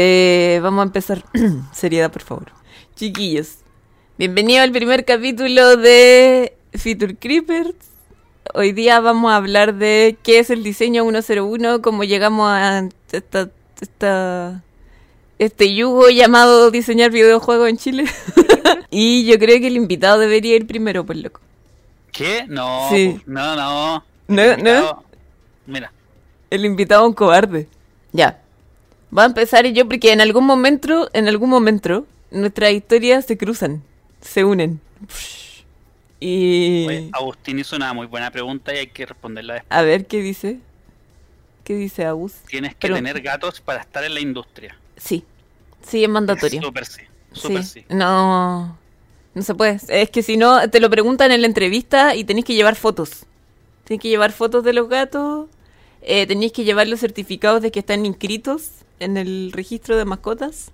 Eh, vamos a empezar. Seriedad, por favor. Chiquillos, bienvenido al primer capítulo de Feature Creepers. Hoy día vamos a hablar de qué es el diseño 101, cómo llegamos a esta, esta- este yugo llamado diseñar videojuegos en Chile. y yo creo que el invitado debería ir primero, por loco. ¿Qué? No, Sí. pues, no, no. No, invitado- Mira, El invitado es un cobarde. Ya. Va a empezar yo porque en algún momento, en algún momento, nuestras historias se cruzan, se unen. Y oye, Agustín hizo una muy buena pregunta y hay que responderla después. a ver qué dice. ¿Qué dice Agus? Tienes que Pero- tener gatos para estar en la industria. Sí. Sí, es mandatorio. Súper sí. Súper sí. No. No se puede. Es que si no, te lo preguntan en la entrevista y tenéis que llevar fotos. Tenéis que llevar fotos de los gatos. Eh, tenéis que llevar los certificados de que están inscritos en el registro de mascotas.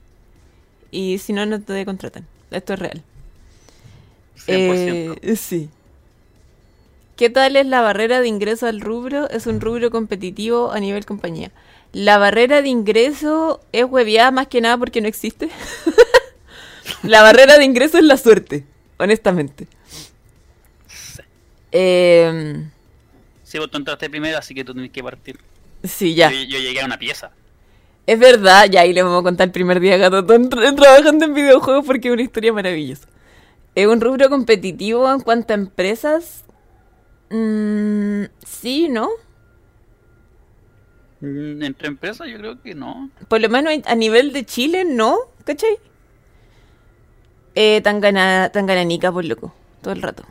Y si no, no te contratan. Esto es real. 100%. Eh, sí. ¿Qué tal es la barrera de ingreso al rubro? Es un rubro competitivo a nivel compañía. La barrera de ingreso es hueviada más que nada porque no existe. la barrera de ingreso es la suerte, honestamente. Eh, Sí, vos tú entraste primero, así que tú tienes que partir. sí, ya. Yo, yo llegué a una pieza. Es verdad, ya ahí les vamos a contar el primer día tra- trabajando en videojuegos porque es una historia maravillosa. Es un rubro competitivo en cuanto a empresas. Mm, sí, ¿no? Mm, Entre empresas yo creo que no. Por lo menos a nivel de Chile, ¿no? ¿Cachai? Eh, tan, gana, tan gananica, por loco. Todo el rato.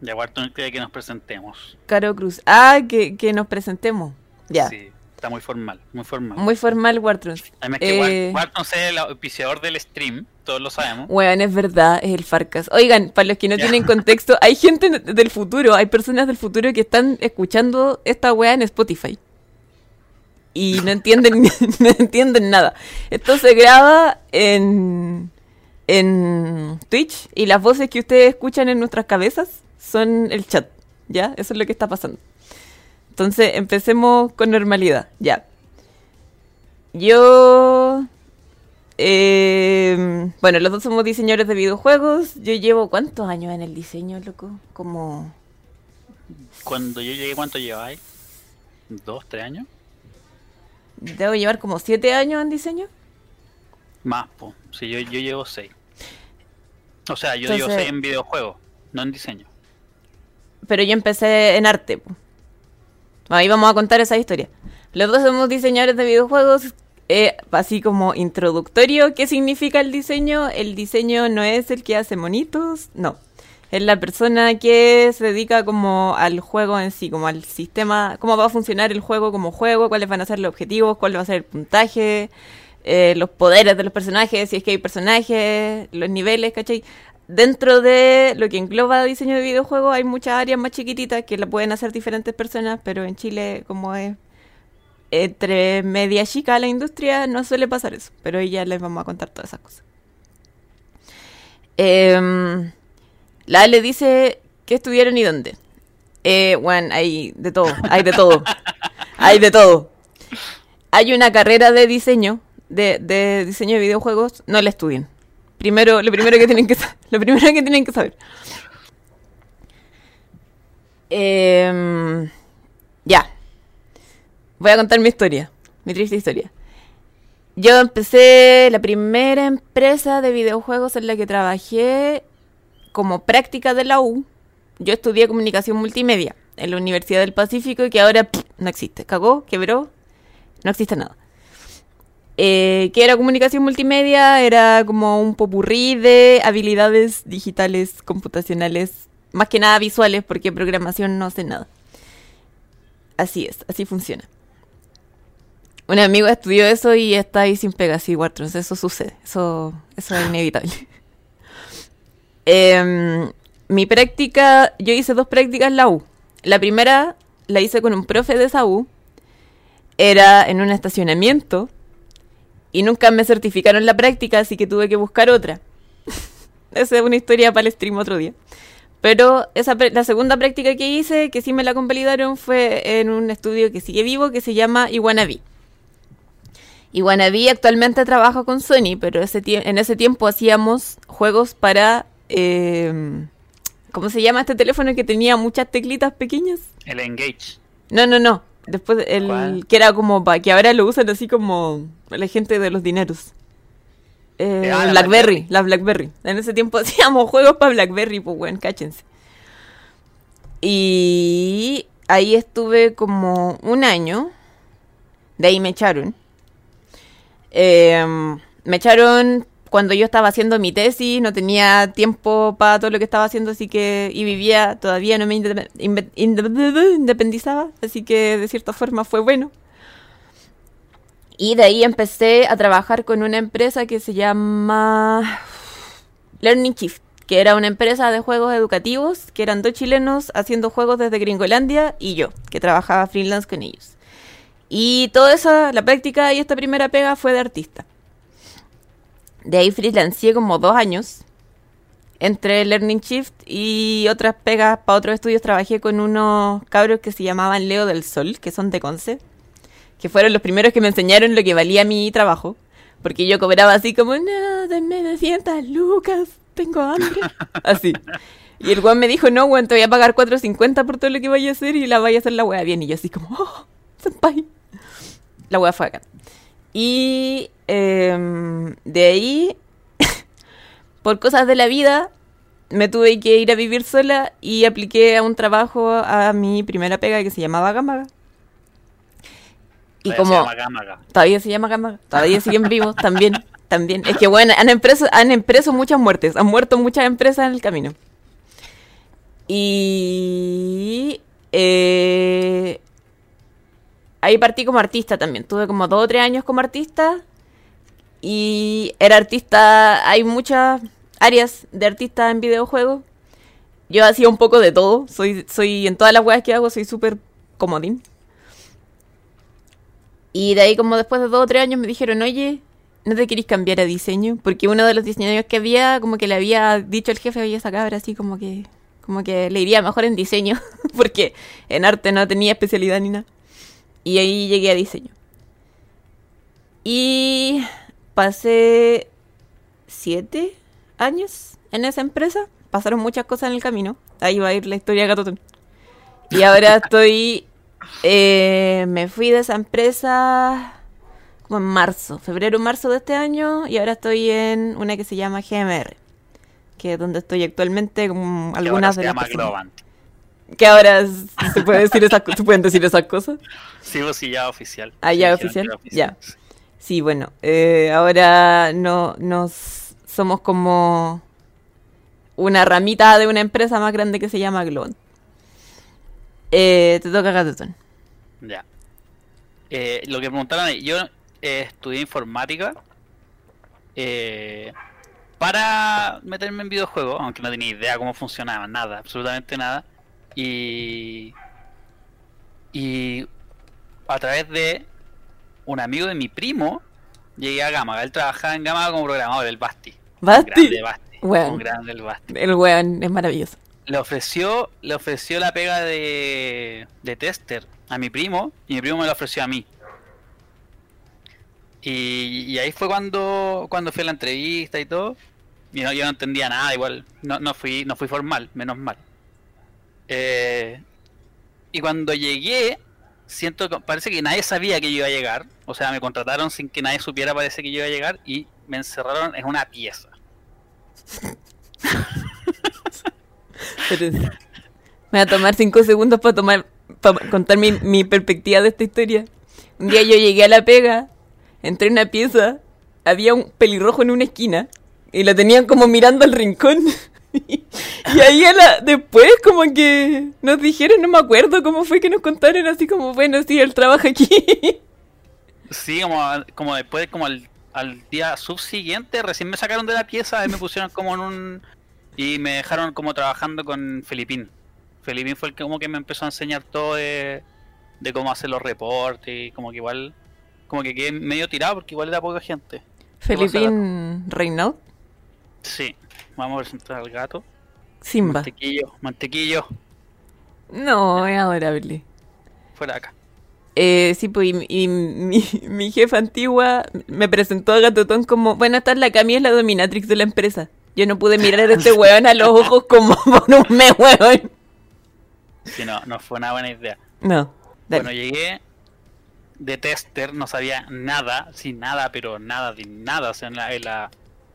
Ya Wharton quiere que nos presentemos. Caro Cruz. Ah, que, que nos presentemos. Ya. Sí, está muy formal, muy formal. Muy formal, Wartrons. Además que Eh, Wart- Wharton es el auspiciador del stream, todos lo sabemos. Weón, es verdad, es el Farcas. Oigan, para los que no Ya. tienen contexto, hay gente del futuro, hay personas del futuro que están escuchando esta weá en Spotify. Y no entienden, no entienden nada. Esto se graba en, en Twitch y las voces que ustedes escuchan en nuestras cabezas son el chat. ¿Ya? Eso es lo que está pasando. Entonces, empecemos con normalidad. Ya. Yo eh, bueno, los dos somos diseñadores de videojuegos. Yo llevo cuántos años en el diseño, loco? Como Cuando yo llegué, ¿cuánto lleváis? ¿Dos, tres años? debo llevar como siete años en diseño. Más, pues. Sí, yo, yo llevo seis. O sea, yo Entonces- llevo seis en videojuegos, no en diseño. Pero yo empecé en arte. po. Ahí vamos a contar esa historia. Los dos somos diseñadores de videojuegos. eh, así como introductorio, ¿qué significa el diseño? El diseño no es el que hace monitos, no. Es la persona que se dedica como al juego en sí, como al sistema, cómo va a funcionar el juego como juego, cuáles van a ser los objetivos, cuál va a ser el puntaje, eh, los poderes de los personajes, si es que hay personajes, los niveles, ¿cachai? Dentro de lo que engloba diseño de videojuegos hay muchas áreas más chiquititas que la pueden hacer diferentes personas, pero en Chile como es entre media chica la industria no suele pasar eso, pero hoy ya les vamos a contar todas esas cosas. Em, la Ale dice que estudiaron y dónde. Eh, bueno, hay de todo, hay de todo, hay de todo. Hay una carrera de diseño, de, de diseño de videojuegos, no la estudien. Primero, lo primero que tienen que lo primero que tienen que saber. Em, ya. Voy a contar mi historia, mi triste historia. Yo empecé la primera empresa de videojuegos en la que trabajé como práctica de la U. Yo estudié comunicación multimedia en la Universidad del Pacífico que ahora pff, no existe. Cagó, quebró, no existe nada. Eh, que era comunicación multimedia, era como un popurrí de habilidades digitales, computacionales, más que nada visuales, porque programación no sé nada. Así es, así funciona. Un amigo estudió eso y está ahí sin pega, sí, Wartrons, eso sucede, eso, eso es inevitable. Em, mi práctica, yo hice dos prácticas en la U. La primera la hice con un profe de esa U, era en un estacionamiento y nunca me certificaron la práctica, así que tuve que buscar otra. Esa es una historia para el stream otro día. Pero esa, la segunda práctica que hice, que sí me la convalidaron, fue en un estudio que sigue vivo, que se llama Iguanabí. Wannabe actualmente trabaja con Sony, pero ese en ese tiempo hacíamos juegos para... eh, ¿Cómo se llama este teléfono que tenía muchas teclitas pequeñas? El Engage. No, no, no. Después el ¿Cuál? que era como para que ahora lo usan así como la gente de los dineros. Eh, Ah, la Blackberry, Blackberry. la Blackberry. En ese tiempo hacíamos juegos para Blackberry, pues bueno, cáchense. Y ahí estuve como un año. De ahí me echaron. Eh, me echaron cuando yo estaba haciendo mi tesis, no tenía tiempo para todo lo que estaba haciendo, así que, y vivía, todavía no me independizaba, así que de cierta forma fue bueno. Y de ahí empecé a trabajar con una empresa que se llama Learning Shift, que era una empresa de juegos educativos, que eran dos chilenos haciendo juegos desde Gringolandia y yo, que trabajaba freelance con ellos. Y toda esa, la práctica y esta primera pega fue de artista. De ahí freelanceé como dos años. Entre Learning Shift y otras pegas para otros estudios trabajé con unos cabros que se llamaban Leo del Sol, que son de Conce. Que fueron los primeros que me enseñaron lo que valía mi trabajo. Porque yo cobraba así como, no, denme 200 lucas, tengo hambre. Así. Y el weón me dijo, no, weón, te voy a pagar 4.50 por todo lo que vaya a hacer y la vaya a hacer la wea bien. Y yo así como, oh, senpai. La wea fue acá. Y em, de ahí, por cosas de la vida, me tuve que ir a vivir sola y apliqué a un trabajo a mi primera pega que se llamaba Gamaga. Y Todavía como Se llama todavía se llama Gamaga, todavía siguen vivos también, también. Es que bueno, han empreso, han empreso muchas muertes, han muerto muchas empresas en el camino. Y eh, ahí partí como artista también. Tuve como dos o tres años como artista. Y era artista. Hay muchas áreas de artista en videojuegos. Yo hacía un poco de todo. Soy, soy en todas las weas que hago, soy súper comodín. Y de ahí, como después de dos o tres años, me dijeron, oye, ¿no te querés cambiar a diseño? Porque uno de los diseñadores que había, como que le había dicho al jefe, oye, esa cabra así como que, como que le iría mejor en diseño, porque en arte no tenía especialidad ni nada. Y ahí llegué a diseño. Y pasé siete años en esa empresa. Pasaron muchas cosas en el camino. Ahí va a ir la historia de Gatotón. Y ahora estoy... eh, me fui de esa empresa como en marzo, febrero, marzo de este año. Y ahora estoy en una que se llama GMR. Que es donde estoy actualmente que ahora algunas se de las llama. Globant. Que ahora se puede decir esas se pueden decir esas cosas. Sí, pues sí, ya oficial. Ah, ya oficial, era ya. Sí, bueno, eh, ahora no nos somos como una ramita de una empresa más grande que se llama Globant. Eh, te toca Gatotón. Ya. Eh, lo que preguntaron yo eh, estudié informática eh, para meterme en videojuegos, aunque no tenía idea cómo funcionaba, nada, absolutamente nada. Y, y a través de un amigo de mi primo, llegué a Gamaga. Él trabajaba en Gamaga como programador, el Basti. Un Basti. grande Basti. Un grande el Basti. El weón es maravilloso. Le ofreció, le ofreció la pega de, de tester a mi primo y mi primo me la ofreció a mí. Y, y ahí fue cuando, cuando fui a la entrevista y todo. Y no, yo no entendía nada, igual no, no fui, no fui formal, menos mal. Eh, y cuando llegué, siento que parece que nadie sabía que yo iba a llegar. O sea, me contrataron sin que nadie supiera, parece que yo iba a llegar, y me encerraron en una pieza. Me voy a tomar cinco segundos para tomar para contar mi, mi perspectiva de esta historia. Un día yo llegué a la pega, entré en una pieza, había un pelirrojo en una esquina y lo tenían como mirando al rincón. y ahí a la- después como que nos dijeron, no me acuerdo cómo fue que nos contaron así como, bueno, sí, él trabaja aquí. Sí, como, como después, como al, al día subsiguiente, recién me sacaron de la pieza y me pusieron como en un... Y me dejaron como trabajando con Felipín. Felipín fue el que como que me empezó a enseñar todo de, de cómo hacer los reportes y como que igual... Como que quedé medio tirado porque igual era poca gente. Felipín Reinaud, Sí, vamos a presentar al gato. Simba. Mantequillo, mantequillo, No, es adorable. fuera de acá. Eh, sí, pues, y, y mi, mi jefa antigua me presentó a Gatotón como, bueno, esta es la Cami, es la dominatrix de la empresa. Yo no pude mirar a este weón a los ojos como por un mes, weón. Sí, no, no fue una buena idea. No, dale. Bueno, llegué de tester, no sabía nada, sí, nada, pero nada de nada. O sea, en la, en la,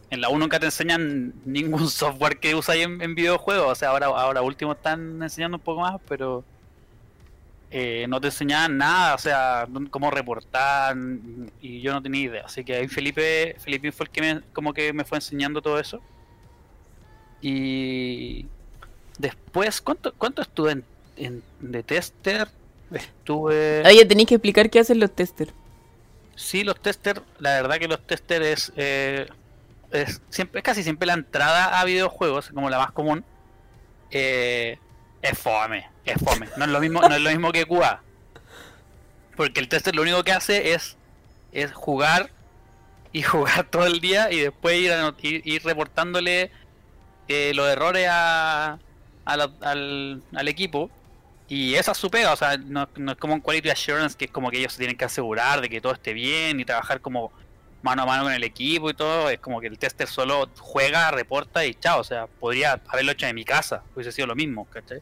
en la U nunca te enseñan ningún software que usáis en, en videojuegos. O sea, ahora, ahora último están enseñando un poco más, pero eh, no te enseñaban nada, o sea, cómo reportar, y yo no tenía idea. Así que ahí Felipe, Felipe fue el que me, como que me fue enseñando todo eso. Y después, ¿cuánto, cuánto estuve en, en- de tester? Estuve... Oye, tenéis que explicar qué hacen los testers. Sí, los testers, la verdad que los testers es, eh, es siempre, casi siempre la entrada a videojuegos, como la más común. eh, es fome, es fome. No es lo mismo, no es lo mismo que QA. Porque el tester lo único que hace es, es jugar y jugar todo el día y después ir, anot- ir, ir reportándole eh, los errores a, a al, al equipo. Y esa es su pega, o sea, no, no es como un quality assurance que es como que ellos se tienen que asegurar de que todo esté bien y trabajar como mano a mano con el equipo y todo. Es como que el tester solo juega, reporta y chao. O sea, podría haberlo hecho en mi casa, hubiese sido lo mismo, ¿cachai?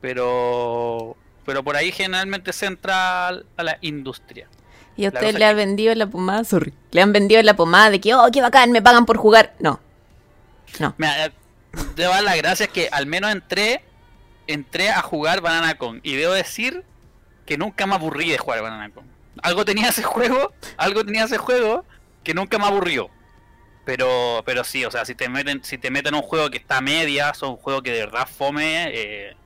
Pero, pero por ahí generalmente se entra a la industria. Y a usted le es ha que- vendido la pomada, sorry. Le han vendido la pomada de que, oh, qué bacán, me pagan por jugar. No. No. Mira, eh, debo dar las gracias que al menos entré, entré a jugar Banana Kong. Y debo decir que nunca me aburrí de jugar Banana Kong. Algo tenía ese juego, algo tenía ese juego que nunca me aburrió. Pero, pero sí, o sea, si te meten, si te meten un juego que está a medias o un juego que de verdad fome, eh,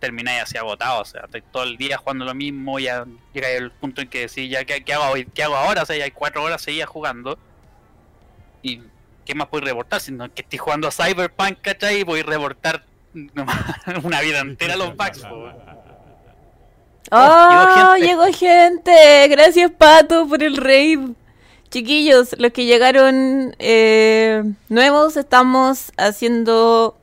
termináis así agotado. O sea, estáis todo el día jugando lo mismo, ya llega el punto en que decís, ya, ¿qué, qué hago hoy? ¿Qué hago ahora? O sea, ya hay cuatro horas seguidas jugando. Y ¿qué más podéis reportar? Si no que estoy jugando a Cyberpunk, ¿cachai? Y voy a reportar una vida entera a los bugs. po, ¡Oh, llegó gente. llegó gente! Gracias, Pato, por el raid. Chiquillos, los que llegaron eh, nuevos, estamos haciendo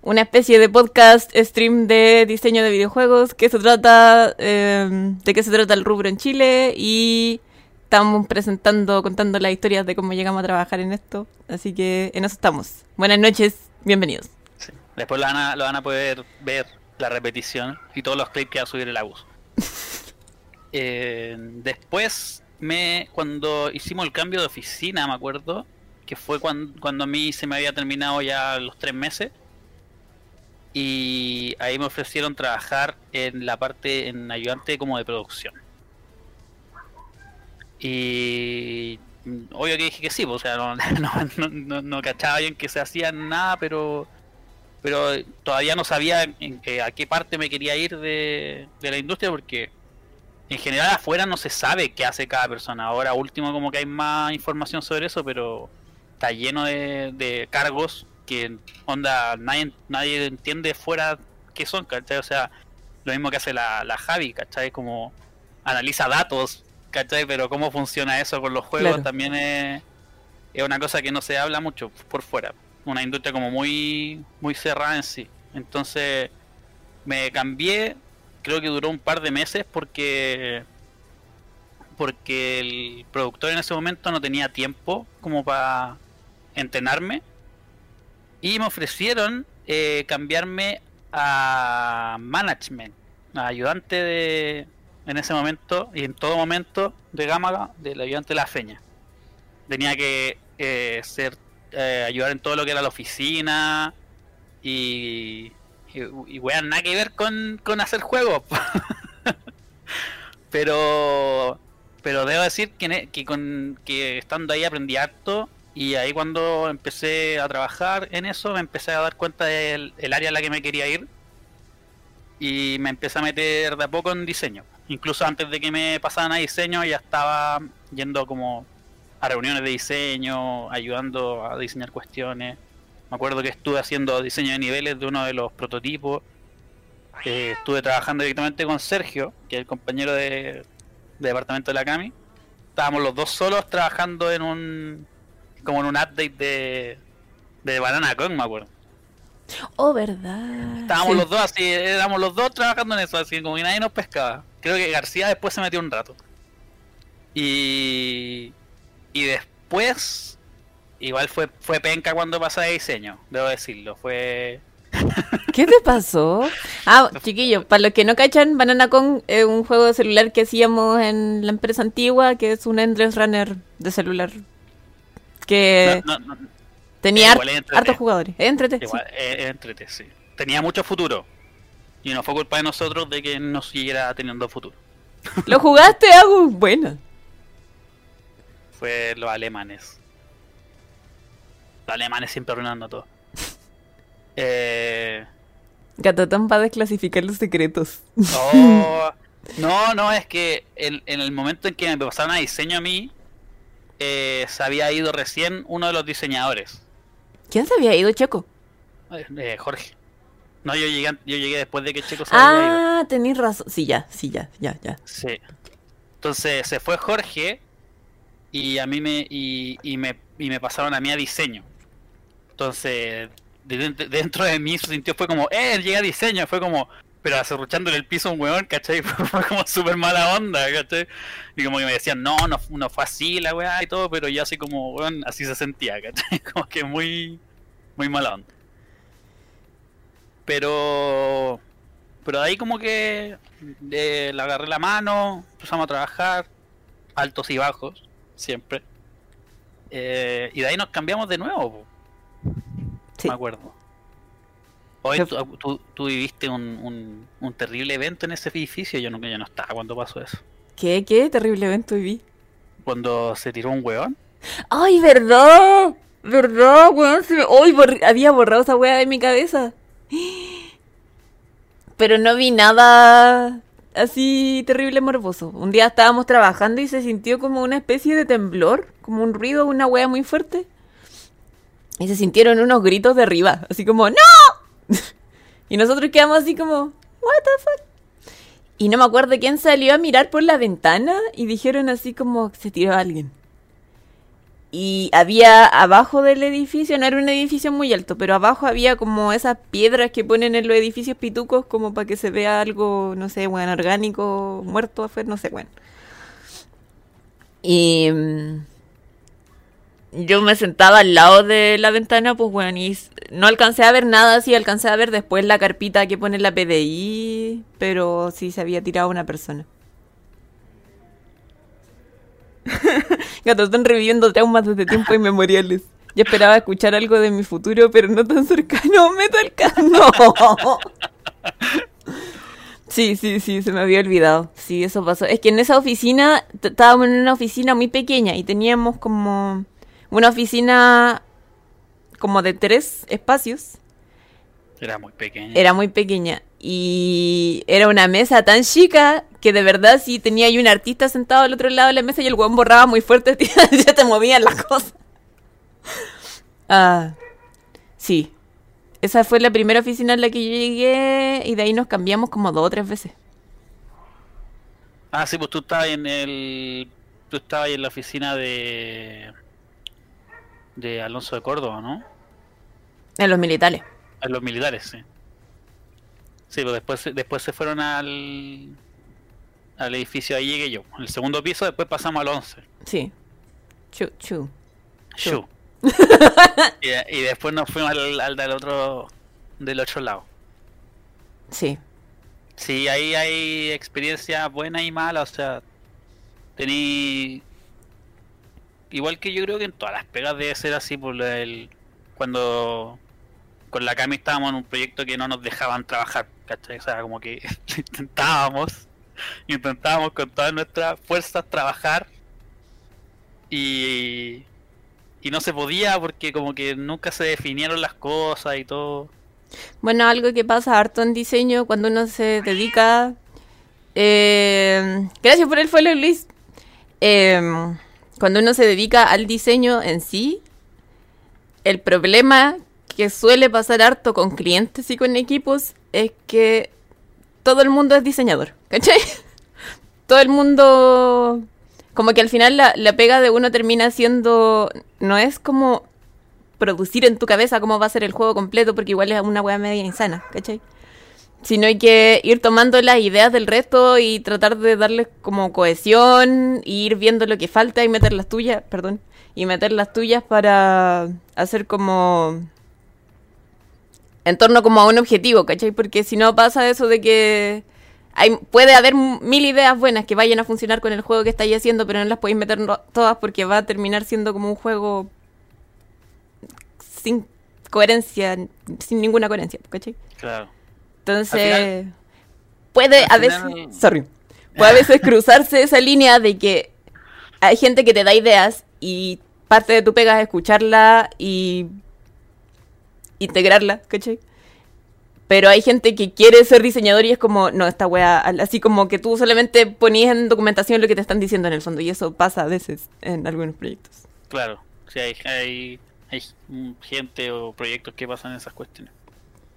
una especie de podcast stream de diseño de videojuegos. Que se trata eh, de qué se trata el rubro en Chile y estamos presentando, contando las historias de cómo llegamos a trabajar en esto. Así que en eso estamos. Buenas noches, bienvenidos. Sí. Después lo van, a, lo van a poder ver la repetición y todos los clips que va a subir el abuso. Eh, después, me cuando hicimos el cambio de oficina, me acuerdo, que fue cuando, cuando a mí se me había terminado ya los tres meses. Y ahí me ofrecieron trabajar en la parte, en ayudante como de producción. Y obvio que dije que sí, pues, o sea, no, no, no- no cachaba bien que se hacía nada, pero pero todavía no sabía en qué- a qué parte me quería ir de, de la industria porque en general afuera no se sabe qué hace cada persona. Ahora último como que hay más información sobre eso, pero está lleno de, de cargos que onda nadie, nadie entiende fuera qué son, ¿cachai? O sea, lo mismo que hace la, la Javi, ¿cachai? Como analiza datos, ¿cachai? Pero cómo funciona eso con los juegos Claro. también es, es una cosa que no se habla mucho por fuera. Una industria como muy, muy cerrada en sí. Entonces me cambié, creo que duró un par de meses porque porque el productor en ese momento no tenía tiempo como para entrenarme y me ofrecieron eh, cambiarme a management, a ayudante de en ese momento y en todo momento de Gama del ayudante de la feña. Tenía que eh, ser eh, ayudar en todo lo que era la oficina y y, y nada que ver con, con hacer juegos. pero pero debo decir que, que con que estando ahí aprendí harto y ahí cuando empecé a trabajar en eso me empecé a dar cuenta del el área a la que me quería ir y me empecé a meter de a poco en diseño. Incluso antes de que me pasaran a diseño ya estaba yendo como a reuniones de diseño, ayudando a diseñar cuestiones. Me acuerdo que estuve haciendo diseño de niveles de uno de los prototipos. Eh, estuve trabajando directamente con Sergio, que es el compañero de, de departamento de la Cami. Estábamos los dos solos trabajando en un como en un update de, de Banana Kong, me acuerdo. Oh, verdad. Estábamos Sí. los dos así, éramos los dos trabajando en eso, así como que nadie nos pescaba. Creo que García después se metió un rato. Y. Y después. Igual fue, fue penca cuando pasé de diseño, debo decirlo. Fue. ¿Qué te pasó? Ah, chiquillo, para los que no cachan, Banana Kong es un juego de celular que hacíamos en la empresa antigua, que es un Endless Runner de celular. Que No, no, no, tenía igual hart- hartos jugadores. Es entrete, sí. igual, eh, eh, entrete, sí. Tenía mucho futuro. Y no fue culpa de nosotros de que no siguiera teniendo futuro. ¿Lo jugaste, Agus? Buena. Fue los alemanes. Los alemanes siempre arruinando todo. Eh. Gatatán va a desclasificar los secretos. Oh, no, no, es que en, en el momento en que me pasaron a diseño a mí, eh, se había ido recién uno de los diseñadores, ¿Quién se había ido, Checo? eh, eh, Jorge. No, yo llegué, yo llegué después de que Checo se había ido. Ah, tenés razón. Sí, ya, sí, ya, ya, ya. Sí. Entonces se fue Jorge y a mí me y, me y me pasaron a mí a diseño. Entonces de- de- dentro de mí se sintió fue como, eh, llega diseño, fue como, pero acerruchándole el piso a un weón, ¿cachai? Fue como súper mala onda, ¿cachai? Y como que me decían, no, no, no fue así la weá y todo, pero yo así como, weón, así se sentía, ¿cachai? Como que muy, muy mala onda. Pero pero ahí como que eh, le agarré la mano, empezamos a trabajar, altos y bajos, siempre. Eh, y de ahí nos cambiamos de nuevo, Sí. me acuerdo. Hoy tú, tú- tú viviste un, un, un terrible evento en ese edificio, yo no, yo no estaba cuando pasó eso. ¿Qué, qué terrible evento viví? Cuando se tiró un weón. ¡Ay, verdad! ¿Verdad, weón? Se me- ¡Ay, había borrado esa weá de mi cabeza! Pero no vi nada así terrible morboso. Un día estábamos trabajando y se sintió como una especie de temblor, como un ruido, una weá muy fuerte. Y se sintieron unos gritos de arriba, así como ¡No! y nosotros quedamos así como ¿What the fuck? Y no me acuerdo quién salió a mirar por la ventana y dijeron así como se tiró alguien. Y había abajo del edificio, no era un edificio muy alto, pero abajo había como esas piedras que ponen en los edificios pitucos como para que se vea algo, no sé, bueno, orgánico, muerto afuera, no sé, bueno. Y mm, yo me sentaba al lado de la ventana, pues bueno, y no alcancé a ver nada, sí alcancé a ver después la carpita que pone la PDI, pero sí se había tirado una persona. Gato, están reviviendo traumas desde tiempos inmemoriales. Yo esperaba escuchar algo de mi futuro, pero no tan cercano. Metal No. Sí, sí, sí, se me había olvidado. Sí, eso pasó. Es que en esa oficina, estábamos en una oficina muy pequeña y teníamos como una oficina como de tres espacios. Era muy pequeño. Era muy pequeña. Y era una mesa tan chica que de verdad si tenía ahí un artista sentado al otro lado de la mesa y el weón borraba muy fuerte, ya te movían las cosas. Ah, sí. Esa fue la primera oficina en la que yo llegué y de ahí nos cambiamos como dos o tres veces. Ah, sí, pues tú estabas en el. Tú estabas en la oficina de. de Alonso de Córdoba, ¿no? En los militares. En los militares, sí. Sí, pues después, después se fueron al. Al edificio, ahí llegué yo. En el segundo piso, después pasamos al 11. Sí. Chu, chu. Chu. Y después nos fuimos al, al del otro. del otro lado. Sí. Sí, ahí hay experiencias buenas y malas, o sea, tení... Igual que yo creo que en todas las pegas debe ser así, por el... cuando con la Cami estábamos en un proyecto que no nos dejaban trabajar, ¿cachai? O sea, como que intentábamos, intentábamos con todas nuestras fuerzas trabajar y... y no se podía porque como que nunca se definieron las cosas y todo. Bueno, algo que pasa harto en diseño cuando uno se dedica. eh, gracias por el follow, Luis. Eh, cuando uno se dedica al diseño en sí, el problema que suele pasar harto con clientes y con equipos es que todo el mundo es diseñador, ¿cachai? Todo el mundo. Como que al final la, la pega de uno termina siendo. No es como producir en tu cabeza cómo va a ser el juego completo, porque igual es una weá media insana, ¿cachai? Sino hay que ir tomando las ideas del resto y tratar de darles como cohesión, y ir viendo lo que falta y meter las tuyas, perdón, y meter las tuyas para hacer como en torno como a un objetivo, ¿cachai? Porque si no pasa eso de que hay, puede haber mil ideas buenas que vayan a funcionar con el juego que estáis haciendo, pero no las podéis meter todas porque va a terminar siendo como un juego sin coherencia, sin ninguna coherencia, ¿cachai? Claro. Entonces, puede a veces, sorry, puede a veces cruzarse esa línea de que hay gente que te da ideas y parte de tu pega es escucharla y integrarla, ¿cachai? Pero hay gente que quiere ser diseñador y es como, no, esta wea, así como que tú solamente ponías en documentación lo que te están diciendo en el fondo, y eso pasa a veces en algunos proyectos. Claro, sí, hay, hay, hay gente o proyectos que pasan esas cuestiones.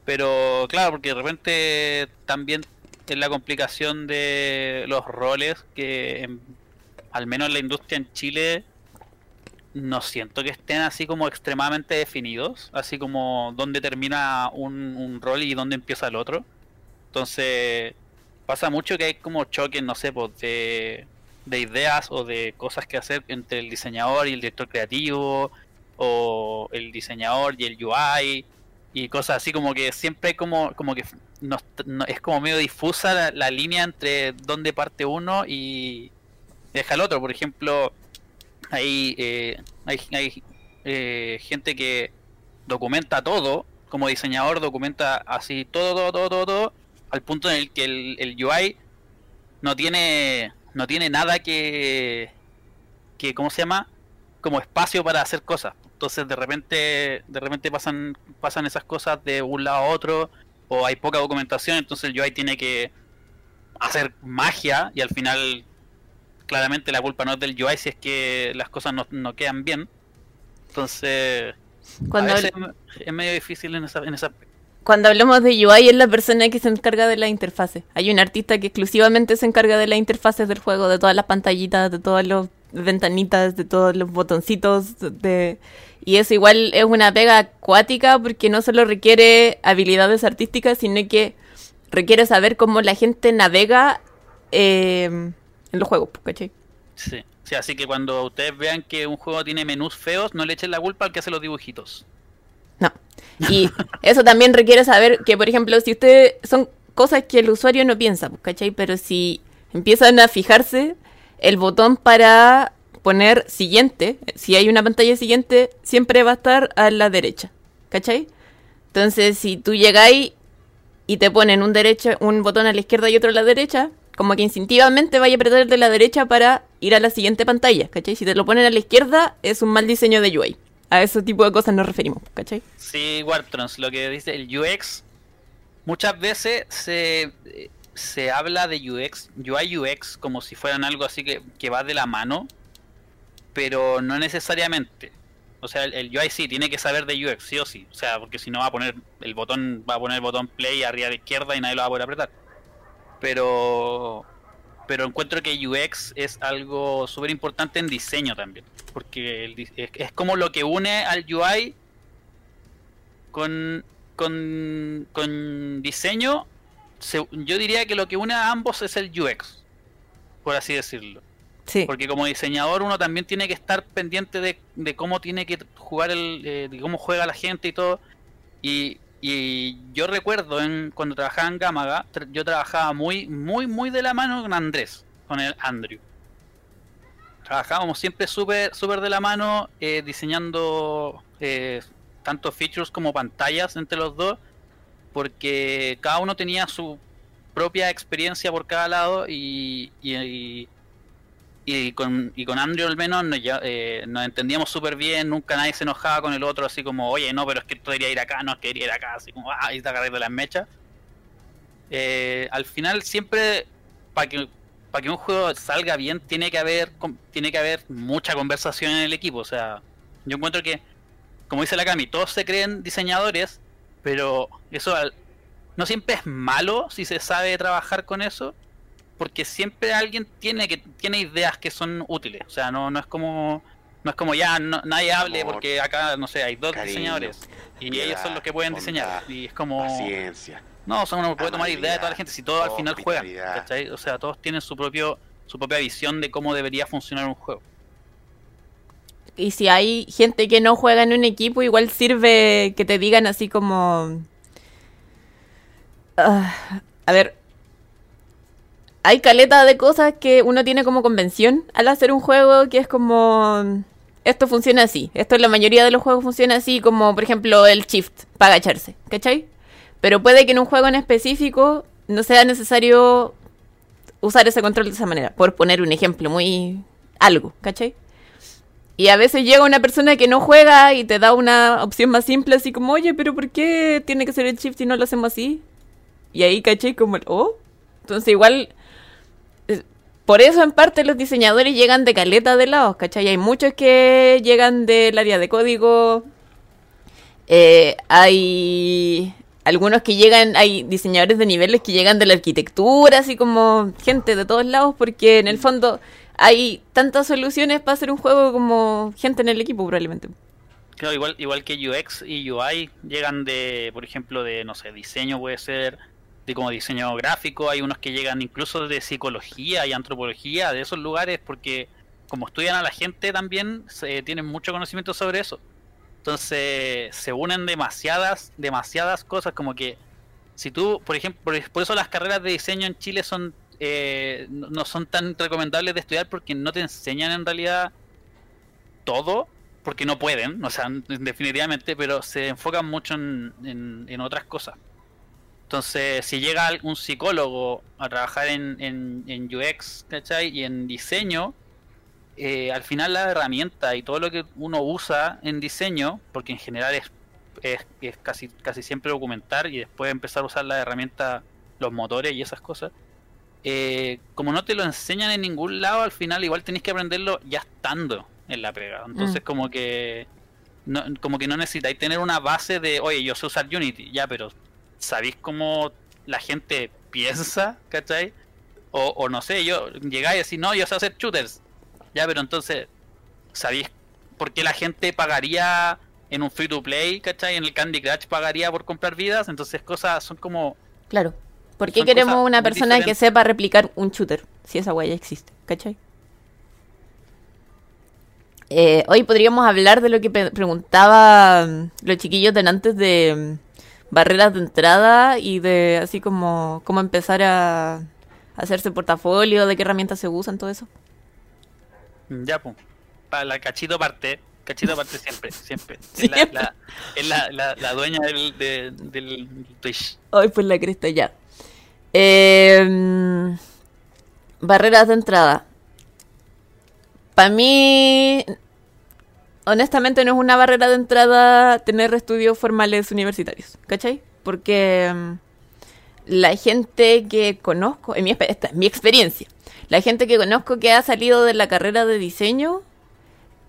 Pero claro, porque de repente también es la complicación de los roles que al menos en la industria en Chile no siento que estén así como extremadamente definidos, así como dónde termina un, rol y dónde empieza el otro. Entonces, pasa mucho que hay como choques, no sé, pues, de, de ideas o de cosas que hacer entre el diseñador y el director creativo, o el diseñador y el UI, y cosas así como que siempre como, como que es como medio difusa la línea entre dónde parte uno y deja el otro. Por ejemplo, hay, eh, hay, hay eh, gente que documenta todo, como diseñador documenta así todo, todo, todo, todo, todo al punto en el que el, el UI no tiene no tiene nada que que cómo se llama como espacio para hacer cosas. Entonces de repente de repente pasan pasan esas cosas de un lado a otro o hay poca documentación entonces el UI tiene que hacer magia y al final claramente la culpa no es del UI si es que las cosas no, quedan bien. Entonces, Cuando es medio difícil en esa, en esa cuando hablamos de UI es la persona que se encarga de la interfase. Hay un artista que exclusivamente se encarga de las interfaces del juego, de todas las pantallitas, de todas las ventanitas, de todos los botoncitos, de y eso igual es una pega acuática porque no solo requiere habilidades artísticas, sino que requiere saber cómo la gente navega eh, en los juegos, ¿cachai? Sí. sí, así que cuando ustedes vean que un juego tiene menús feos, no le echen la culpa al que hace los dibujitos. No. Y eso también requiere saber que, por ejemplo, si ustedes son cosas que el usuario no piensa, ¿cachai? Pero si empiezan a fijarse, el botón para poner siguiente, si hay una pantalla siguiente, siempre va a estar a la derecha, ¿cachai? Entonces, si tú llegáis y te ponen un, derecho, un botón a la izquierda y otro a la derecha, como que instintivamente vaya a apretar de la derecha para ir a la siguiente pantalla, ¿cachai? Si te lo ponen a la izquierda, es un mal diseño de UI. A ese tipo de cosas nos referimos, ¿cachai? Sí, Wartrons, lo que dice el UX, muchas veces se, se habla de UX, UI UX, como si fueran algo así que, que va de la mano, pero no necesariamente. O sea, el, UI sí tiene que saber de UX, sí o sí. O sea, porque si no va a poner el botón, va a poner el botón play arriba la izquierda y nadie lo va a poder apretar pero pero encuentro que UX es algo súper importante en diseño también, porque es, como lo que une al UI con, con, con diseño, yo diría que lo que une a ambos es el UX, por así decirlo. Sí. Porque como diseñador uno también tiene que estar pendiente de, de cómo tiene que jugar el, eh, de cómo juega la gente y todo. Y y yo recuerdo en, cuando trabajaba en Gamaga, yo trabajaba muy, muy, muy de la mano con Andrés, con el Andrew. Trabajábamos siempre súper super de la mano, eh, diseñando eh, tanto features como pantallas entre los dos, porque cada uno tenía su propia experiencia por cada lado y y con, y con Andrew al menos nos, eh, nos entendíamos súper bien, nunca nadie se enojaba con el otro, así como, oye, no, pero es que esto debería ir acá, no, es que ir acá, así como, ah, y está de las mechas. Eh, al final siempre, para que, para que un juego salga bien, tiene que haber tiene que haber mucha conversación en el equipo, o sea, yo encuentro que, como dice la Cami, todos se creen diseñadores, pero eso no siempre es malo si se sabe trabajar con eso porque siempre alguien tiene que tiene ideas que son útiles. O sea, no, no es como No es como ya no, nadie hable Amor, porque acá, no sé, hay dos cariño, diseñadores y ellos son los que pueden bondad, diseñar. Y es como... Paciencia. No, o sea, uno no puede tomar idea de toda la gente si todos al final juegan. ¿cachai? O sea, todos tienen su propio su propia visión de cómo debería funcionar un juego. Y si hay gente que no juega en un equipo, igual sirve que te digan así como... Ah, a ver, hay caleta de cosas que uno tiene como convención al hacer un juego que es como... Esto funciona así. Esto en la mayoría de los juegos funciona así, como por ejemplo el shift para agacharse, ¿cachai? Pero puede que en un juego en específico no sea necesario usar ese control de esa manera. Por poner un ejemplo muy... algo, ¿cachai? Y a veces llega una persona que no juega y te da una opción más simple, así como, oye, pero ¿por qué tiene que ser el shift si no lo hacemos así? Y ahí, ¿cachai? Como oh. Entonces igual... Por eso en parte los diseñadores llegan de caleta de lados, ¿cachai? Hay muchos que llegan del área de código. Eh, hay algunos que llegan, hay diseñadores de niveles que llegan de la arquitectura, así como gente de todos lados, porque en el fondo hay tantas soluciones para hacer un juego como gente en el equipo probablemente. Claro, igual, igual que UX y UI llegan de, por ejemplo, de, no sé, diseño puede ser, de como diseño gráfico, hay unos que llegan incluso de psicología y antropología, de esos lugares, porque como estudian a la gente también, se, tienen mucho conocimiento sobre eso. Entonces se unen demasiadas, demasiadas cosas, como que si tú, por ejemplo, por, eso las carreras de diseño en Chile son eh, no son tan recomendables de estudiar porque no te enseñan en realidad todo, porque no pueden, o sea, definitivamente, pero se enfocan mucho en- en otras cosas. Entonces, si llega un psicólogo a trabajar en, en, en UX, ¿cachai? Y en diseño, eh, al final la herramienta y todo lo que uno usa en diseño, porque en general es, es, es casi, casi siempre documentar y después empezar a usar la herramienta, los motores y esas cosas, eh, como no te lo enseñan en ningún lado, al final igual tenés que aprenderlo ya estando en la pega. Entonces Mm. como que no, como que no necesitáis tener una base de, oye, yo sé usar Unity, ya, pero ¿sabéis cómo la gente piensa? ¿Cachai? O, o no sé, yo llegáis y decís, no, yo sé hacer shooters. Ya, pero entonces, ¿sabéis por qué la gente pagaría en un free to play? ¿Cachai? En el Candy Crush pagaría por comprar vidas. Entonces, cosas son como Claro. ¿Por qué queremos una persona que sepa replicar un shooter? Si esa guaya existe, ¿cachai? Eh, hoy podríamos hablar de lo que pe- preguntaba mm, los chiquillos de antes de mm, barreras de entrada y de así como cómo empezar a, a hacerse portafolio, de qué herramientas se usan, todo eso. Ya, pues. Para la cachito parte. Cachito parte siempre, siempre. Es, Siempre. la, la- es la, la- la dueña del, de- del Twitch. Ay, pues la cresta ya. Eh, mm, barreras de entrada. Para mí, honestamente, no es una barrera de entrada tener estudios formales universitarios, ¿cachai? Porque mm, la gente que conozco, en mi, esta es mi experiencia, la gente que conozco que ha salido de la carrera de diseño,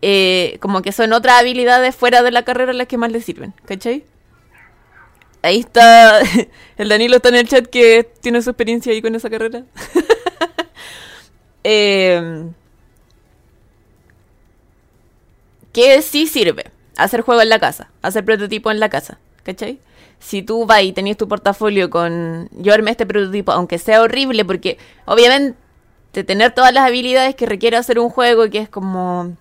eh, como que son otras habilidades fuera de la carrera las que más les sirven, ¿cachai? Ahí está, el Danilo está en el chat que tiene su experiencia ahí con esa carrera. Eh, que sí sirve hacer juego en la casa, hacer prototipo en la casa, ¿cachai? Si tú vas y tenés tu portafolio con yo armé este prototipo, aunque sea horrible, porque obviamente tener todas las habilidades que requiere hacer un juego, que es como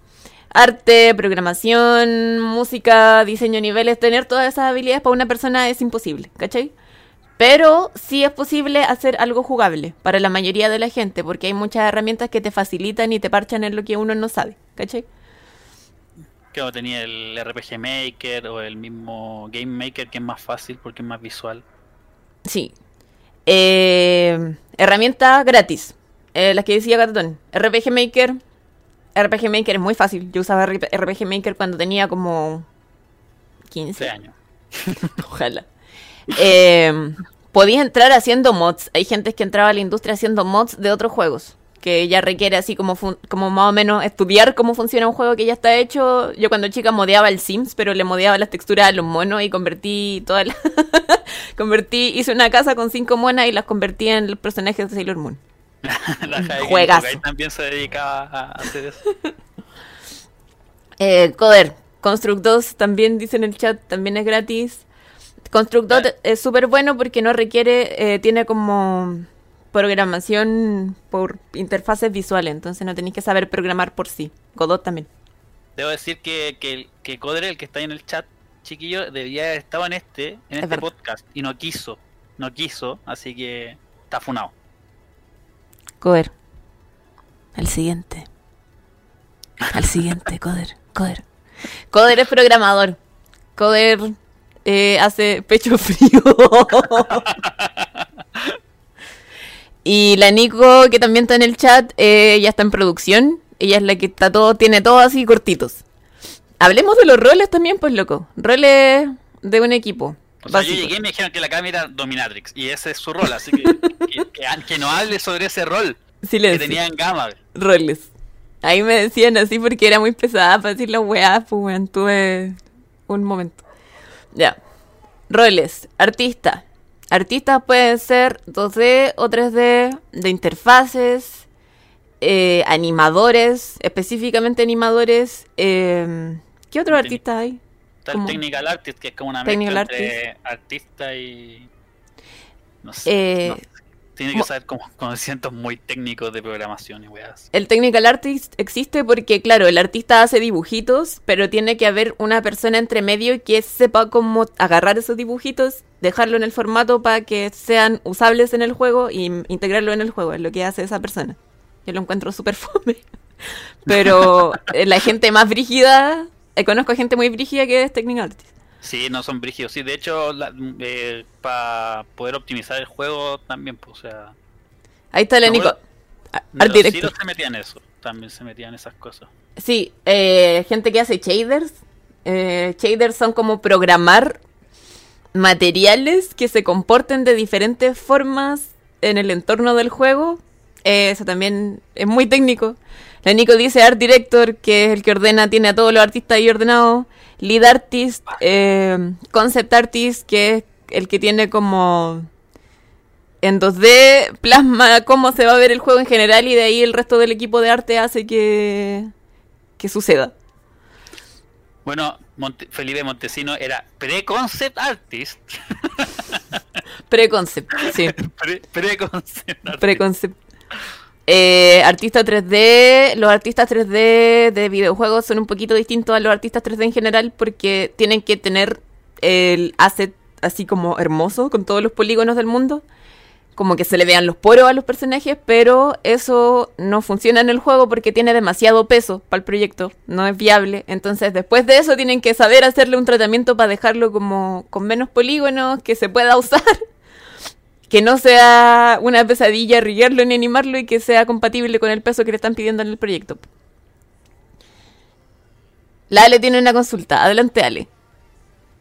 arte, programación, música, diseño de niveles, tener todas esas habilidades para una persona es imposible, ¿cachai? Pero sí es posible hacer algo jugable para la mayoría de la gente, porque hay muchas herramientas que te facilitan y te parchan en lo que uno no sabe, ¿cachai? Que tenía el RPG Maker o el mismo Game Maker, que es más fácil porque es más visual. Sí. Eh, herramienta gratis. Eh, las que decía Gatatón. RPG Maker. RPG Maker es muy fácil. Yo usaba RP RPG Maker cuando tenía como 15 Este año. Ojalá. Eh, podías entrar haciendo mods. Hay gente que entraba a la industria haciendo mods de otros juegos. Que ya requiere así como, como más o menos estudiar cómo funciona un juego que ya está hecho. Yo cuando chica modeaba el Sims, pero le modeaba las texturas a los monos y convertí toda la... convertí, hice una casa con cinco monas y las convertí en los personajes de Sailor Moon. La. Gameplay también se dedicaba a hacer eso. Eh, Coder, Construct 2 también dice en el chat, también es gratis. Construct 2 es súper bueno porque no requiere, eh, tiene como programación por interfaces visuales, entonces no tenéis que saber programar por sí. Godot también. Debo decir que, que, que Coder, el que está ahí en el chat, chiquillo, debía haber estado en este, en Es este verdad. podcast y no quiso. No quiso, así que está funado. Coder. Al siguiente. Al siguiente, Coder. Coder. Coder es programador. Coder eh, hace pecho frío. y la Nico, que también está en el chat, eh, ya está en producción. Ella es la que está todo, tiene todo así cortitos. Hablemos de los roles también, pues loco. Roles de un equipo. O sea, yo llegué y me dijeron que la cámara era Dominatrix y ese es su rol, así que que, que, que no hable sobre ese rol que Silencio. tenía en Gama. roles. Ahí me decían así porque era muy pesada para decir las weas, pues weón, tuve un momento. Ya. Roles. Artista. Artistas pueden ser 2D o 3D, de interfaces, eh, animadores, específicamente animadores. eh, ¿Qué otros artistas hay? Está el Technical Artist, que es como una mezcla entre artista y... No sé. Eh, no sé. Tiene que saber como conocimientos muy técnicos de programación y weas. El technical artist existe porque, claro, el artista hace dibujitos, pero tiene que haber una persona entre medio que sepa cómo agarrar esos dibujitos, dejarlo en el formato para que sean usables en el juego y m- integrarlo en el juego. Es lo que hace esa persona. Yo lo encuentro súper fome. Pero eh, la gente más brígida, eh, conozco gente muy brígida que es technical artist. Sí, no son brígidos. Sí, de hecho, para poder optimizar el juego también, pues, o sea... Ahí está No, Nico. bueno, a- No, Art los se metían eso. También se metían esas cosas. Sí, eh, gente que hace shaders. Eh, shaders son como programar materiales que se comporten de diferentes formas en el entorno del juego. Eh, eso también es muy técnico. La Nico dice Art Director, que es el que ordena, tiene a todos los artistas ahí ordenados. Lead Artist, eh, Concept Artist, que es el que tiene como en 2D plasma cómo se va a ver el juego en general y de ahí el resto del equipo de arte hace que, que suceda. Bueno, Monte- Felipe Montesino era pre-concept artist. Preconcept, sí, Pre- Pre-concept artist. preconcept. Eh, artista 3D, los artistas 3D de videojuegos son un poquito distintos a los artistas 3D en general porque tienen que tener el asset así como hermoso con todos los polígonos del mundo, como que se le vean los poros a los personajes, pero eso no funciona en el juego porque tiene demasiado peso para el proyecto, no es viable. Entonces, después de eso tienen que saber hacerle un tratamiento para dejarlo como con menos polígonos, que se pueda usar. Que no sea una pesadilla rigarlo ni animarlo y que sea compatible con el peso que le están pidiendo en el proyecto. La Ale tiene una consulta. Adelante, Ale.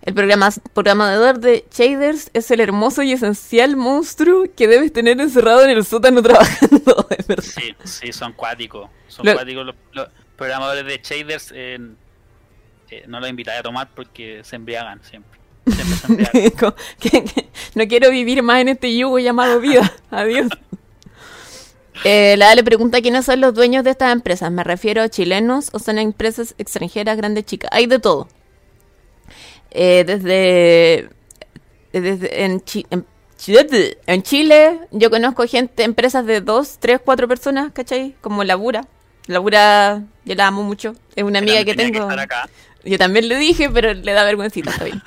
El programa- programador de shaders es el hermoso y esencial monstruo que debes tener encerrado en el sótano trabajando. Es verdad. Sí, sí, son cuáticos. Son Lo- cuáticos los, los programadores de shaders. en- eh, no los invitaré a tomar porque se embriagan siempre. Que- que no quiero vivir más en este yugo llamado vida. Adiós. Eh, la Ale pregunta quiénes son los dueños de estas empresas. Me refiero a chilenos o son empresas extranjeras, grandes, chicas. Hay de todo. Eh, desde, desde en, Chi- en Chi- en Chile yo conozco gente, empresas de dos, tres, cuatro personas, ¿cachai? Como Labura. Labura, yo la amo mucho. Es una amiga que Tenía tengo. estar acá. Yo también lo dije, pero le da vergüencita, está bien.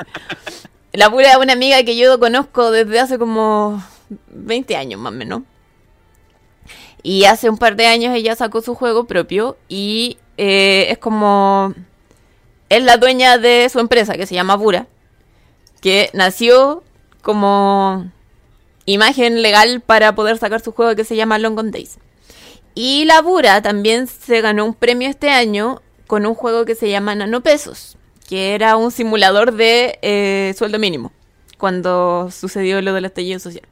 La pura es una amiga que yo conozco desde hace como 20 años más o menos. Y hace un par de años ella sacó su juego propio y eh, es como... Es la dueña de su empresa que se llama Bura, que nació como imagen legal para poder sacar su juego que se llama Long Days. Y la Bura también se ganó un premio este año con un juego que se llama Nanopesos, que era un simulador de eh, sueldo mínimo, cuando sucedió lo del estallido social.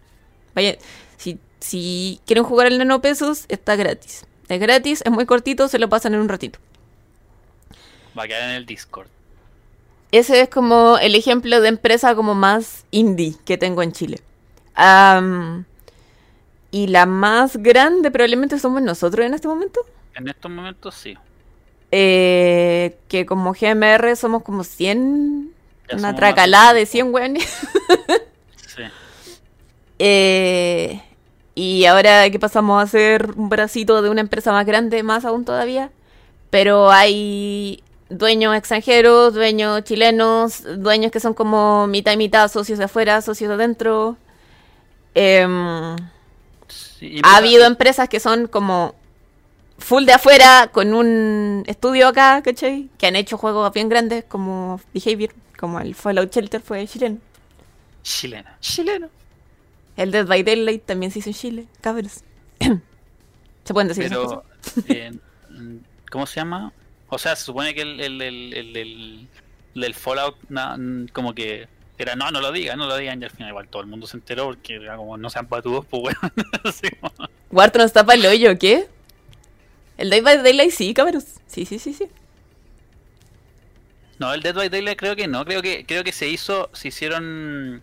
Vaya, si, si quieren jugar el Nanopesos, está gratis. Es gratis, es muy cortito, se lo pasan en un ratito. Va a quedar en el Discord. Ese es como el ejemplo de empresa como más indie que tengo en Chile. Y la más grande probablemente somos nosotros en este momento. En estos momentos sí. Eh, que como GMR somos como 100, Ya una tracalada de de 100 weones. Sí. Eh, y ahora que pasamos a ser un bracito de una empresa más grande, más aún todavía. Pero hay dueños extranjeros, dueños chilenos, dueños que son como mitad y mitad, socios de afuera, socios de adentro. Em, Sí, ha habido empresas que son como full de afuera, con un estudio acá, ¿cachai? Que han hecho juegos bien grandes como Behavior, como el Fallout Shelter fue chileno. Chilena. Chileno. El Dead by Daylight también se hizo en Chile, cabros. ¿Se pueden decir esas Pero, cosas? eh, ¿cómo se llama? O sea, se supone que el, el, el, el, del Fallout, na- n- como que era, no, no lo digan, no lo digan, y al final igual todo el mundo se enteró porque era como, no sean patudos, pues bueno. Así como- Guarto nos tapa el hoyo, ¿qué? El Dead by Daylight sí, cabros. Sí, sí, sí, sí. No, el Dead by Daylight creo que no, creo que creo que se hizo, se hicieron,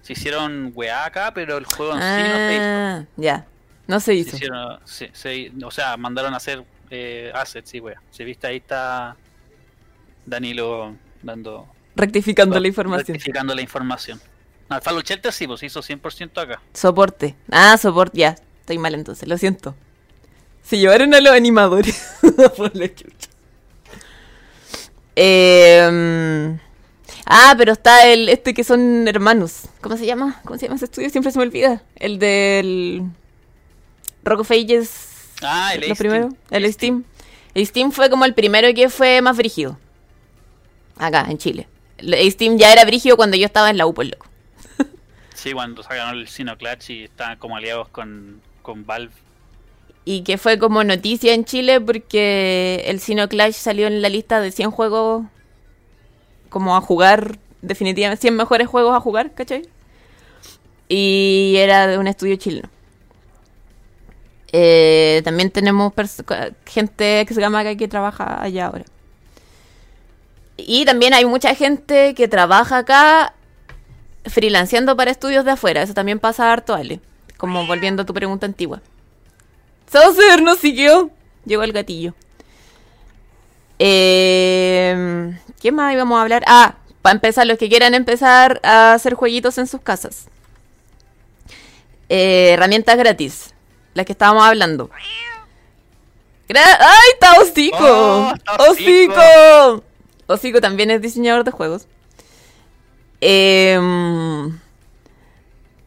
se hicieron weá acá, pero el juego en sí no se hizo. Ah, ya. No se Se hizo. hicieron, se- se- o sea, mandaron a hacer eh, assets, sí, weá. Si viste ahí está Danilo dando Rectificando la información. rectificando la información. No, el Fallout Shelter sí, pues se hizo 100% acá. Soporte. Ah, soporte. Ya. Estoy mal entonces, lo siento. Se llevaron a los animadores. Por la chucha. Eh, ah, pero está el este que son hermanos. ¿Cómo se llama? ¿Cómo se llama ese estudio? Siempre se me olvida. El del Rock of Ages. Ah, el lo Steam. primero. El Steam. El Steam fue como el primero que fue más brígido. Acá, en Chile. El Steam ya era brígido cuando yo estaba en la U, por loco. Sí, cuando sacaron el Sinoclatch y estaban como aliados con, con Valve. Y que fue como noticia en Chile porque el Clash salió en la lista de 100 juegos como a jugar, definitivamente 100 mejores juegos a jugar, ¿cachai? Y era de un estudio chileno. Eh, también tenemos gente que se llama que trabaja allá ahora. Y también hay mucha gente que trabaja acá freelanceando para estudios de afuera. Eso también pasa harto, Ale. Como volviendo a tu pregunta antigua. Saucer nos siguió. Llegó el gatillo. Eh, ¿Qué más íbamos a hablar? Ah, para empezar, los que quieran empezar a hacer jueguitos en sus casas. Eh, herramientas gratis. Las que estábamos hablando. Gra- ¡Ay, está Hocico! ¡Oh, Hocico! ¡Hocico! También es diseñador de juegos. Em,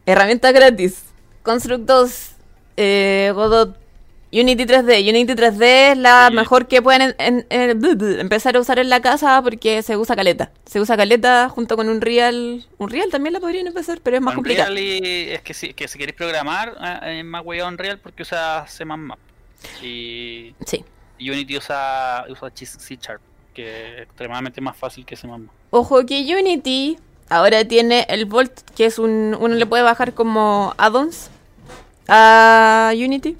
herramientas gratis. Construct 2, eh, Godot, Unity 3D. Unity 3D es la Sí. mejor que pueden en- en- empezar a usar en la casa porque se usa caleta. Se usa caleta junto con un Real. Un Real también la podrían empezar, pero es más complicado. Es que si, que si queréis programar, eh, es más weón Unreal porque usa C++. Y Sí. Unity usa, usa C Sharp, que es extremadamente más fácil que C++. Ojo que Unity ahora tiene el Volt, que es un. Uno le puede bajar como add-ons a Unity.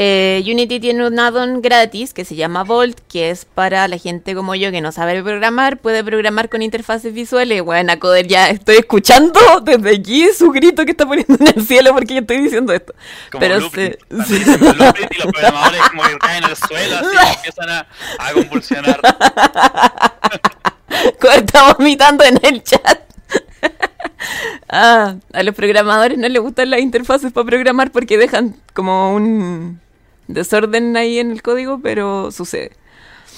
Eh, Unity tiene un add-on gratis que se llama Volt, que es para la gente como yo que no sabe programar, puede programar con interfaces visuales. Bueno, Coder, ya estoy escuchando desde aquí su grito que está poniendo en el cielo porque yo estoy diciendo esto. Como Pero se- Blueprint y los programadores como que caen al suelo así empiezan a, a convulsionar. Está vomitando en el chat. ah, a los programadores no les gustan las interfaces para programar porque dejan como un desorden ahí en el código, pero sucede.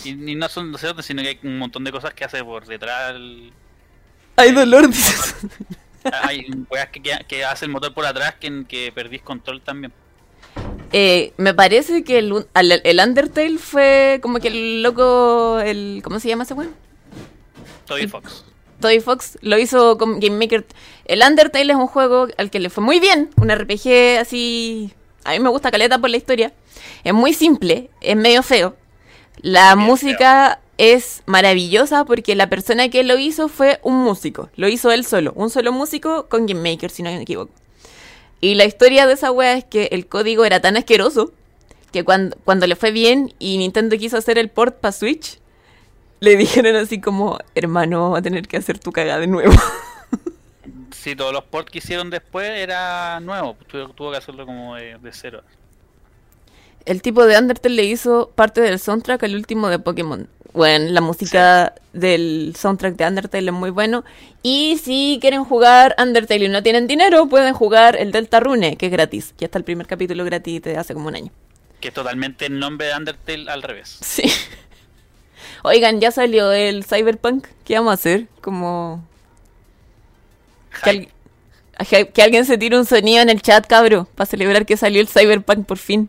Y, y no son desorden, sino que hay un montón de cosas que hace por detrás. el- Hay dolor, dices. Hay weas que, que, hace el motor por atrás que, que perdís control también. Eh, me parece que el, el Undertale fue como que el loco, el ¿cómo se llama ese weón? Toby Fox. Toy Fox lo hizo con Game Maker. El Undertale es un juego al que le fue muy bien, un RPG así. A mí me gusta caleta por la historia. Es muy simple, es medio feo. La Bien música es maravillosa porque la persona que lo hizo fue un músico. Lo hizo él solo, un solo músico con Game Maker, si no me equivoco. Y la historia de esa wea es que el código era tan asqueroso que cuando, cuando le fue bien y Nintendo quiso hacer el port para Switch, le dijeron así como, hermano, va a tener que hacer tu cagada de nuevo. Si todos los ports que hicieron después era nuevo, pues tuvo, tuvo que hacerlo como de, de cero. El tipo de Undertale le hizo parte del soundtrack al último de Pokémon. Bueno, la música del soundtrack de Undertale es muy bueno. Y si quieren jugar Undertale y no tienen dinero, pueden jugar el Delta Rune, que es gratis. Ya está el primer capítulo gratis de hace como un año. Que es totalmente el nombre de Undertale al revés. Sí. Oigan, ya salió el Cyberpunk. ¿Qué vamos a hacer? Como... Que, al- que alguien se tire un sonido en el chat, cabro, para celebrar que salió el Cyberpunk por fin.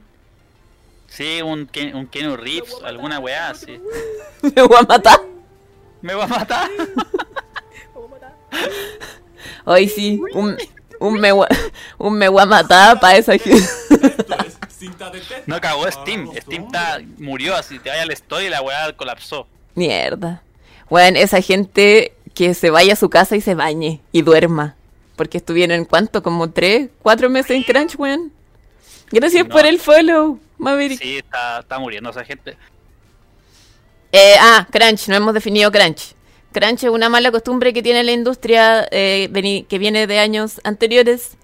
Sí, un, Ken- un Keanu Reeves, alguna weá así. Me voy a matar. Me va a matar. Hoy sí, un, un, me, voy- un me voy a matar para esa gente. No cagó Steam. Steam murió así. Te vaya al story y la weá colapsó. Mierda. Bueno, esa gente que se vaya a su casa y se bañe y duerma. Porque estuvieron cuánto, como tres, cuatro meses en Crunch, weón. Gracias No. por el follow, Maverick. Sí, está, está muriendo esa gente. Eh, ah, Crunch, no hemos definido Crunch. Crunch es una mala costumbre que tiene la industria eh, que viene de años anteriores.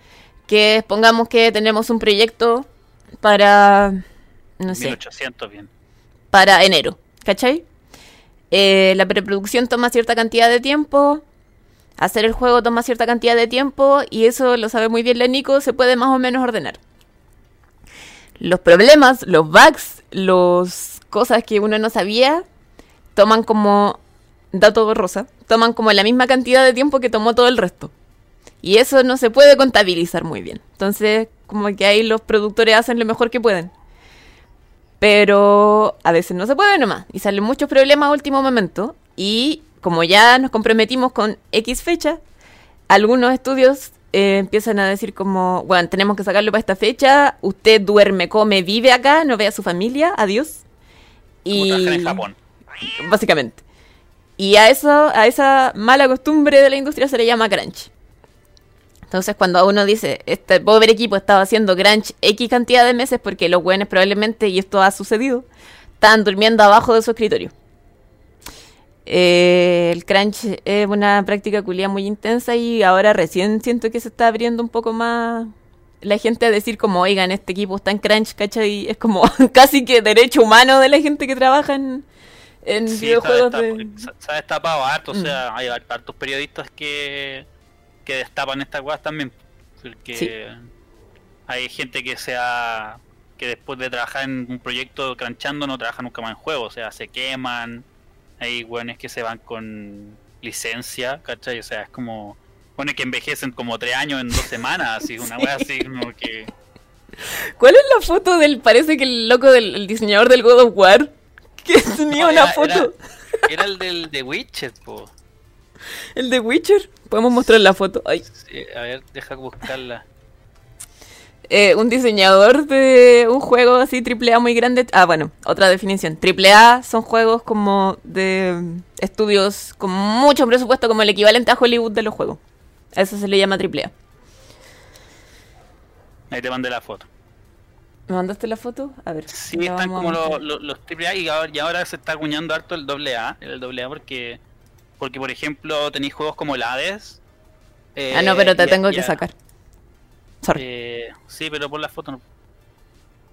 Que pongamos que tenemos un proyecto para, no sé, 1800 bien. para enero, ¿cachai? Eh, la preproducción toma cierta cantidad de tiempo, hacer el juego toma cierta cantidad de tiempo y eso lo sabe muy bien la Nico, se puede más o menos ordenar. Los problemas, los bugs, las cosas que uno no sabía, toman como, dato rosa, toman como la misma cantidad de tiempo que tomó todo el resto. Y eso no se puede contabilizar muy bien. Entonces, como que ahí los productores hacen lo mejor que pueden. Pero a veces no se puede nomás. Y salen muchos problemas a último momento. Y como ya nos comprometimos con X fecha, algunos estudios eh, empiezan a decir como, bueno, tenemos que sacarlo para esta fecha. Usted duerme, come, vive acá, no ve a su familia, adiós. Y en Japón. básicamente. Y a eso, a esa mala costumbre de la industria se le llama crunch. Entonces cuando uno dice, este pobre equipo estaba haciendo crunch X cantidad de meses porque los buenos probablemente, y esto ha sucedido, estaban durmiendo abajo de su escritorio. Eh, el crunch es una práctica culia muy intensa y ahora recién siento que se está abriendo un poco más la gente a decir como, oigan, este equipo está en crunch, ¿cachai? Es como casi que derecho humano de la gente que trabaja en, en Sí, videojuegos se ha de... destapado- se- se ha destapado harto, Mm. o sea, hay hartos periodistas que, que destapan estas cosas también. Porque Sí. hay gente que sea que después de trabajar en un proyecto cranchando no trabaja nunca más en juego, o sea, se queman, hay weones que se van con licencia, ¿cachai? O sea, es como weones que envejecen como tres años en dos semanas, así, una wea así como que... ¿Cuál es la foto del... Parece que el loco del el diseñador del God of War, que tenía una foto, Era, era el del de Witcher, po. el de Witcher. Podemos mostrar la foto. Ay. Sí, a ver, deja buscarla. Eh, un diseñador de un juego así triple A muy grande. Ah, bueno, otra definición. Triple A son juegos como de estudios con mucho presupuesto, como el equivalente a Hollywood de los juegos. A eso se le llama triple A. Ahí te mandé la foto. ¿Me mandaste la foto? A ver. Sí, están como los, los, los AAA y ahora, y ahora se está acuñando harto el AA, el AA porque, porque por ejemplo tenéis juegos como el Hades. eh, Ah, no, pero te y- tengo que sacar. Sorry. eh, sí, pero por la foto no.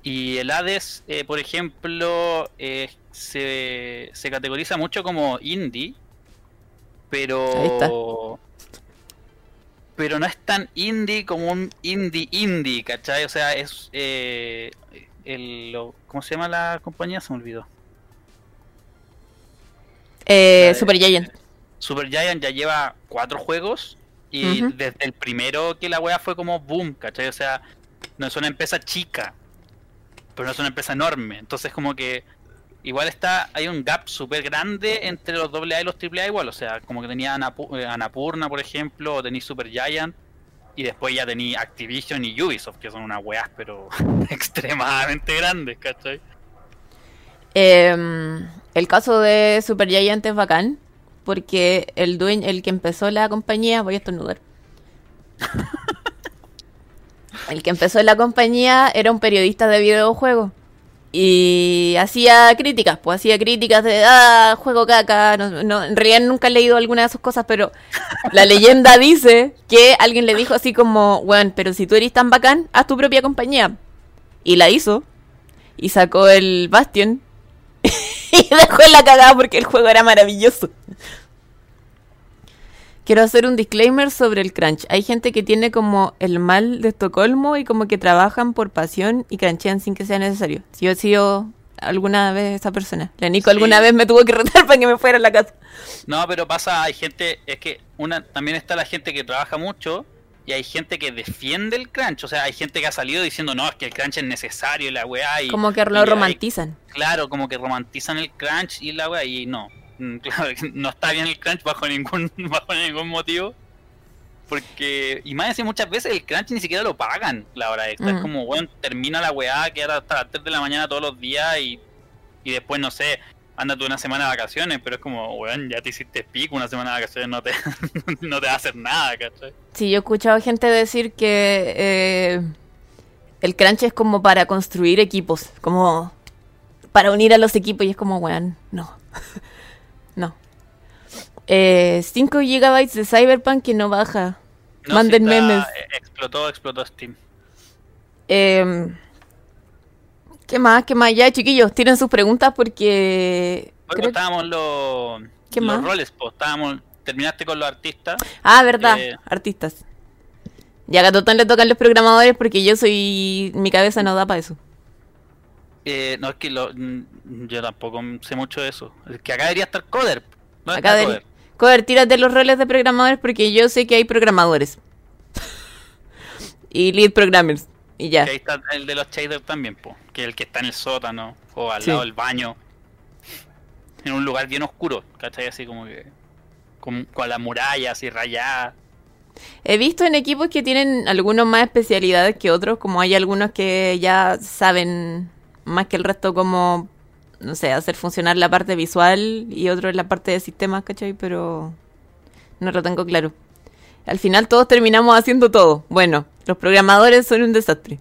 Y el Hades, eh, por ejemplo, eh, se, se categoriza mucho como indie, pero pero no es tan indie como un indie indie, ¿cachai? O sea, es eh, el, lo- ¿cómo se llama la compañía? Se me olvidó. Eh, Super Giant. Super Giant ya lleva cuatro juegos y desde el primero que la wea fue como boom, ¿cachai? O sea, no es una empresa chica, pero no es una empresa enorme. Entonces como que igual está, hay un gap súper grande entre los AA y los AAA igual. O sea, como que tenía Anapu- eh, Anapurna, por ejemplo, o tenía Super Giant. Y después ya tenía Activision y Ubisoft, que son unas weas, pero extremadamente grandes, ¿cachai? Em, el caso de Super Giant es bacán. Porque el dueño, el que empezó la compañía, voy a estornudar. El que empezó la compañía era un periodista de videojuegos. Y hacía críticas, pues hacía críticas de, ah, juego caca. No, no, en realidad nunca he leído alguna de sus cosas, pero la leyenda dice que alguien le dijo así como, bueno, pero si tú eres tan bacán, haz tu propia compañía. Y la hizo. y sacó el Bastion y dejó en la cagada porque el juego era maravilloso. Quiero hacer un disclaimer sobre el crunch. Hay gente que tiene como el mal de Estocolmo y como que trabajan por pasión y cranchean sin que sea necesario. Si yo he sido alguna vez esa persona. La Nico Sí. alguna vez me tuvo que retar para que me fuera a la casa. No, pero pasa, hay gente, es que una también está la gente que trabaja mucho y hay gente que defiende el crunch. O sea, hay gente que ha salido diciendo, no, es que el crunch es necesario y la weá. Y, Como que y lo hay- romantizan. claro, como que romantizan el crunch y la weá, y no. Mm, Claro, no está bien el crunch bajo ningún, bajo ningún motivo. Porque, y más de muchas veces el crunch ni siquiera lo pagan la hora extra. Mm. Es como, bueno, termina la weá, queda hasta las 3 de la mañana todos los días y, y después, no sé, anda tú una semana de vacaciones, pero es como, weón, ya te hiciste pico, una semana de vacaciones no te, no te va a hacer nada, ¿cachai? Sí, yo he escuchado gente decir que eh, el crunch es como para construir equipos, como para unir a los equipos y es como, weón, no. no. Eh, 5 GB de Cyberpunk que no baja. No, Manden está- memes. eh, Explotó, explotó Steam. Eh, ¿Qué más? ¿Qué más? Ya, chiquillos, tienen sus preguntas porque... Hoy creo- estábamos los, ¿Qué los más? roles, pues, estábamos, terminaste con los artistas. Ah, verdad, Eh, artistas. Y a Gatotón le tocan los programadores porque yo soy... Mi cabeza no da para eso. Eh, no, es que lo, mm, yo tampoco sé mucho de eso. Es que acá debería estar Coder. ¿Dónde Acá del- Coder? Coder, tírate los roles de programadores porque yo sé que hay programadores. y lead programmers. Y ya. Que ahí está el de los shaders también, po, que es el que está en el sótano o al Sí. lado del baño. En un lugar bien oscuro, ¿cachai? Así como que. Con, con las murallas así rayadas. He visto en equipos que tienen algunos más especialidades que otros, como hay algunos que ya saben más que el resto cómo, no sé, hacer funcionar la parte visual y otros la parte de sistemas, ¿cachai? Pero no lo tengo claro. Al final todos terminamos haciendo todo. Bueno, los programadores son un desastre.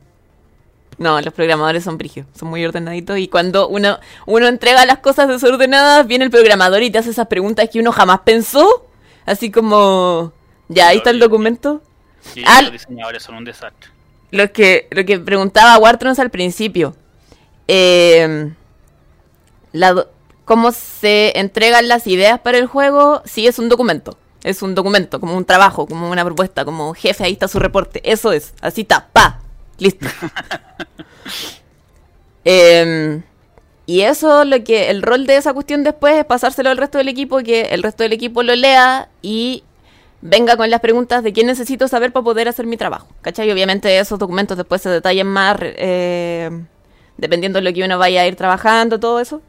No, los programadores son brigios, son muy ordenaditos y cuando uno, uno entrega las cosas desordenadas, viene el programador y te hace esas preguntas que uno jamás pensó. Así como, ya, ahí está el documento. Y Al- los diseñadores son un desastre. Lo que, lo que preguntaba Wartrons al principio. eh, la do- ¿Cómo se entregan las ideas para el juego? Sí, es un documento. Es un documento, como un trabajo, como una propuesta, como jefe, ahí está su reporte. Eso es, así está, pa, listo. Em, y eso, lo que el rol de esa cuestión después es pasárselo al resto del equipo, que el resto del equipo lo lea y venga con las preguntas de qué necesito saber para poder hacer mi trabajo. ¿Cachai? Obviamente esos documentos después se detallan más eh, dependiendo de lo que uno vaya a ir trabajando, todo eso.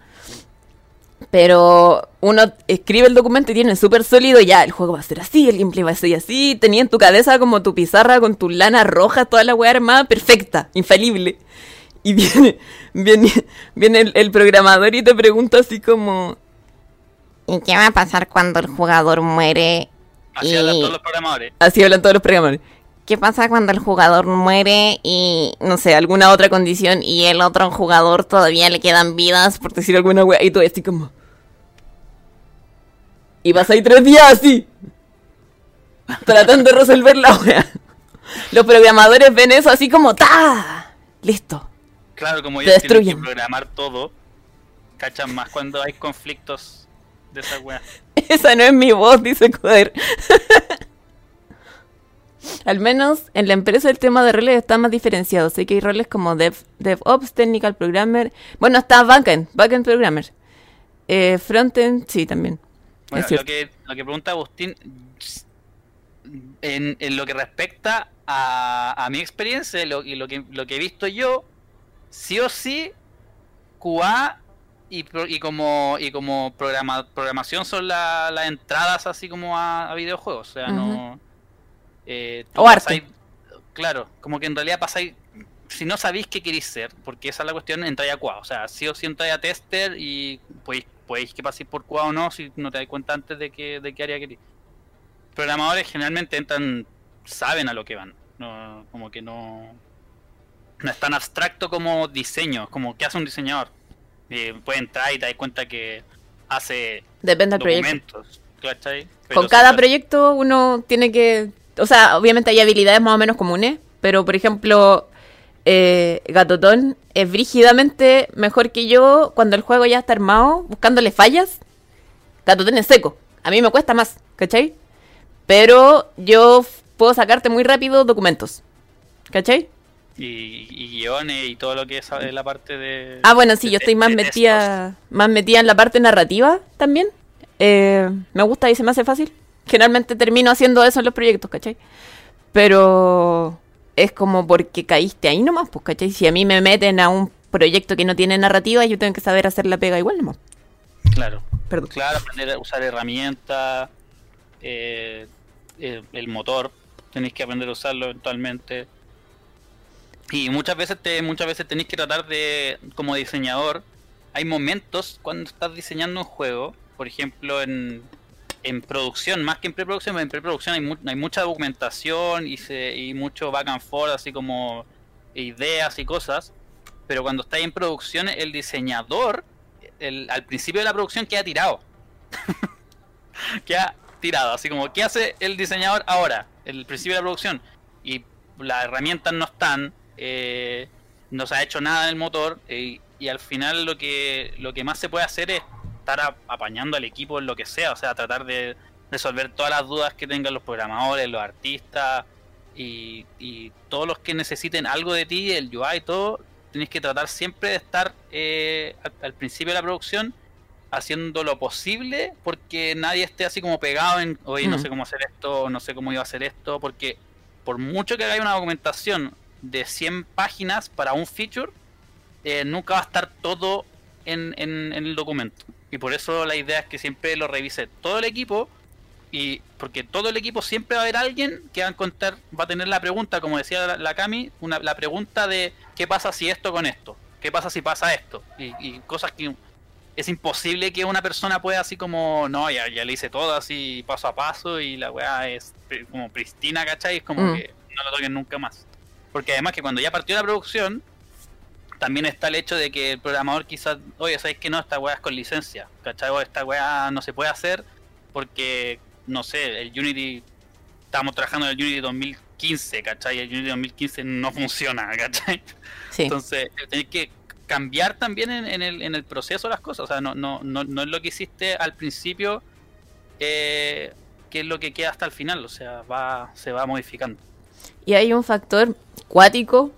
Pero uno escribe el documento y tiene súper sólido, ya, el juego va a ser así, el gameplay va a ser así. Tenía en tu cabeza como tu pizarra con tu lana roja, toda la weá armada, perfecta, infalible. Y viene, viene, viene el, el programador y te pregunta así como... ¿Y qué va a pasar cuando el jugador muere? Así hablan todos los programadores. Así hablan todos los programadores. ¿Qué pasa cuando el jugador muere y, no sé, alguna otra condición y el otro jugador todavía le quedan vidas, por decir alguna wea? Y tú así como... Y vas ahí tres días así. Tratando de resolver la wea. Los programadores ven eso así como ¡Ta! Listo. Claro, como ellos tienen que programar todo, cachan más cuando hay conflictos de esa wea. Esa no es mi voz, dice Coder. Al menos en la empresa el tema de roles está más diferenciado. Sé que hay roles como Dev, DevOps, Technical Programmer. Bueno, está Backend, Backend Programmer. Eh, frontend, sí, también. Bueno, lo que, lo que pregunta Agustín, en, en lo que respecta a, a mi experiencia lo, y lo que, lo que he visto yo, sí o sí, QA y, como y como programa, programación son la- las entradas así como a, a videojuegos. O sea, no... eh, O arte. pasáis- Claro, como que en realidad pasáis... Si no sabéis qué queréis ser, porque esa es la cuestión, entráis a QA. O sea, sí o sí entráis a tester y podéis, podéis que paséis por QA o no si no te das cuenta antes de, que, de qué área queréis. Programadores generalmente entran, saben a lo que van. No, como que no... No es tan abstracto como diseño, como que hace un diseñador. Eh, puede entrar y te das cuenta que hace Depende del proyecto. Con cada proyecto uno tiene que... O sea, obviamente hay habilidades más o menos comunes, pero por ejemplo, eh, Gatotón es brígidamente mejor que yo cuando el juego ya está armado, buscándole fallas. Gatotón es seco. A mí me cuesta más, ¿cachai? Pero yo puedo sacarte muy rápido documentos. ¿Cachai? Y, y guiones y todo lo que es eh, la parte de. Ah, bueno, sí, de- yo estoy más metida, más metida en la parte narrativa también. Eh, me gusta y se me hace fácil. Generalmente termino haciendo eso en los proyectos, ¿cachai? Pero es como porque caíste ahí nomás, pues, ¿cachai? Si a mí me meten a un proyecto que no tiene narrativa, yo tengo que saber hacer la pega igual nomás. Claro. Perdón. Claro, aprender a usar herramientas, eh, eh, el motor, tenéis que aprender a usarlo eventualmente. Y muchas veces te, muchas veces tenéis que tratar de, como diseñador, hay momentos cuando estás diseñando un juego, por ejemplo en, en producción, más que en preproducción, en preproducción hay, hay mucha documentación y, se, y mucho back and forth, así como ideas y cosas, pero cuando estás en producción, el diseñador al principio de la producción queda tirado. queda tirado, así como, ¿qué hace el diseñador ahora? El principio de la producción. Y las herramientas no están, eh, no se ha hecho nada en el motor, eh, y al final lo que, lo que más se puede hacer es estar a- apañando al equipo en lo que sea, o sea, tratar de resolver todas las dudas que tengan los programadores, los artistas y, y todos los que necesiten algo de ti, el UI y todo, tienes que tratar siempre de estar eh, al, al principio de la producción haciendo lo posible porque nadie esté así como pegado en, oye, no sé cómo hacer esto, no sé cómo iba a hacer esto, porque por mucho que haga una documentación de 100 páginas para un feature, eh, nunca va a estar todo en, en- en el documento. Y por eso la idea es que siempre lo revise todo el equipo y porque todo el equipo siempre va a haber alguien que va a encontrar, va a tener la pregunta, como decía la, la Cami, una, la pregunta de qué pasa si esto con esto, qué pasa si pasa esto, y, y cosas que es imposible que una persona pueda así como, no, ya, ya le hice todo así paso a paso y la weá es como pristina, ¿cachai? Es como Mm. que no lo toquen nunca más. Porque además que cuando ya partió la producción, también está el hecho de que el programador quizás, oye, ¿sabéis que no? Esta weá es con licencia, ¿cachai? O esta weá no se puede hacer porque, no sé, el Unity, estamos trabajando en el Unity 2015, ¿cachai? El Unity 2015 no funciona, ¿cachai? Sí. Entonces, tenéis que cambiar también en, en el, en el proceso las cosas. O sea, no, no, no, no es lo que hiciste al principio, eh, que es lo que queda hasta el final. O sea, va, se va modificando. Y hay un factor cuático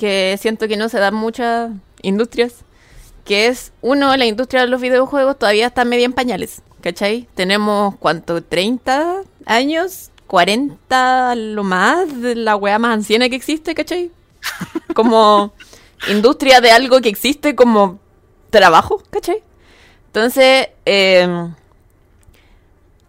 que siento que no se da en muchas industrias, que es, uno, la industria de los videojuegos todavía está medio en pañales, ¿cachai? Tenemos, ¿cuánto? ¿30 años? ¿40 a lo más? De la weá más anciana que existe, ¿cachai? Como industria de algo que existe como trabajo, ¿cachai? Entonces, eh,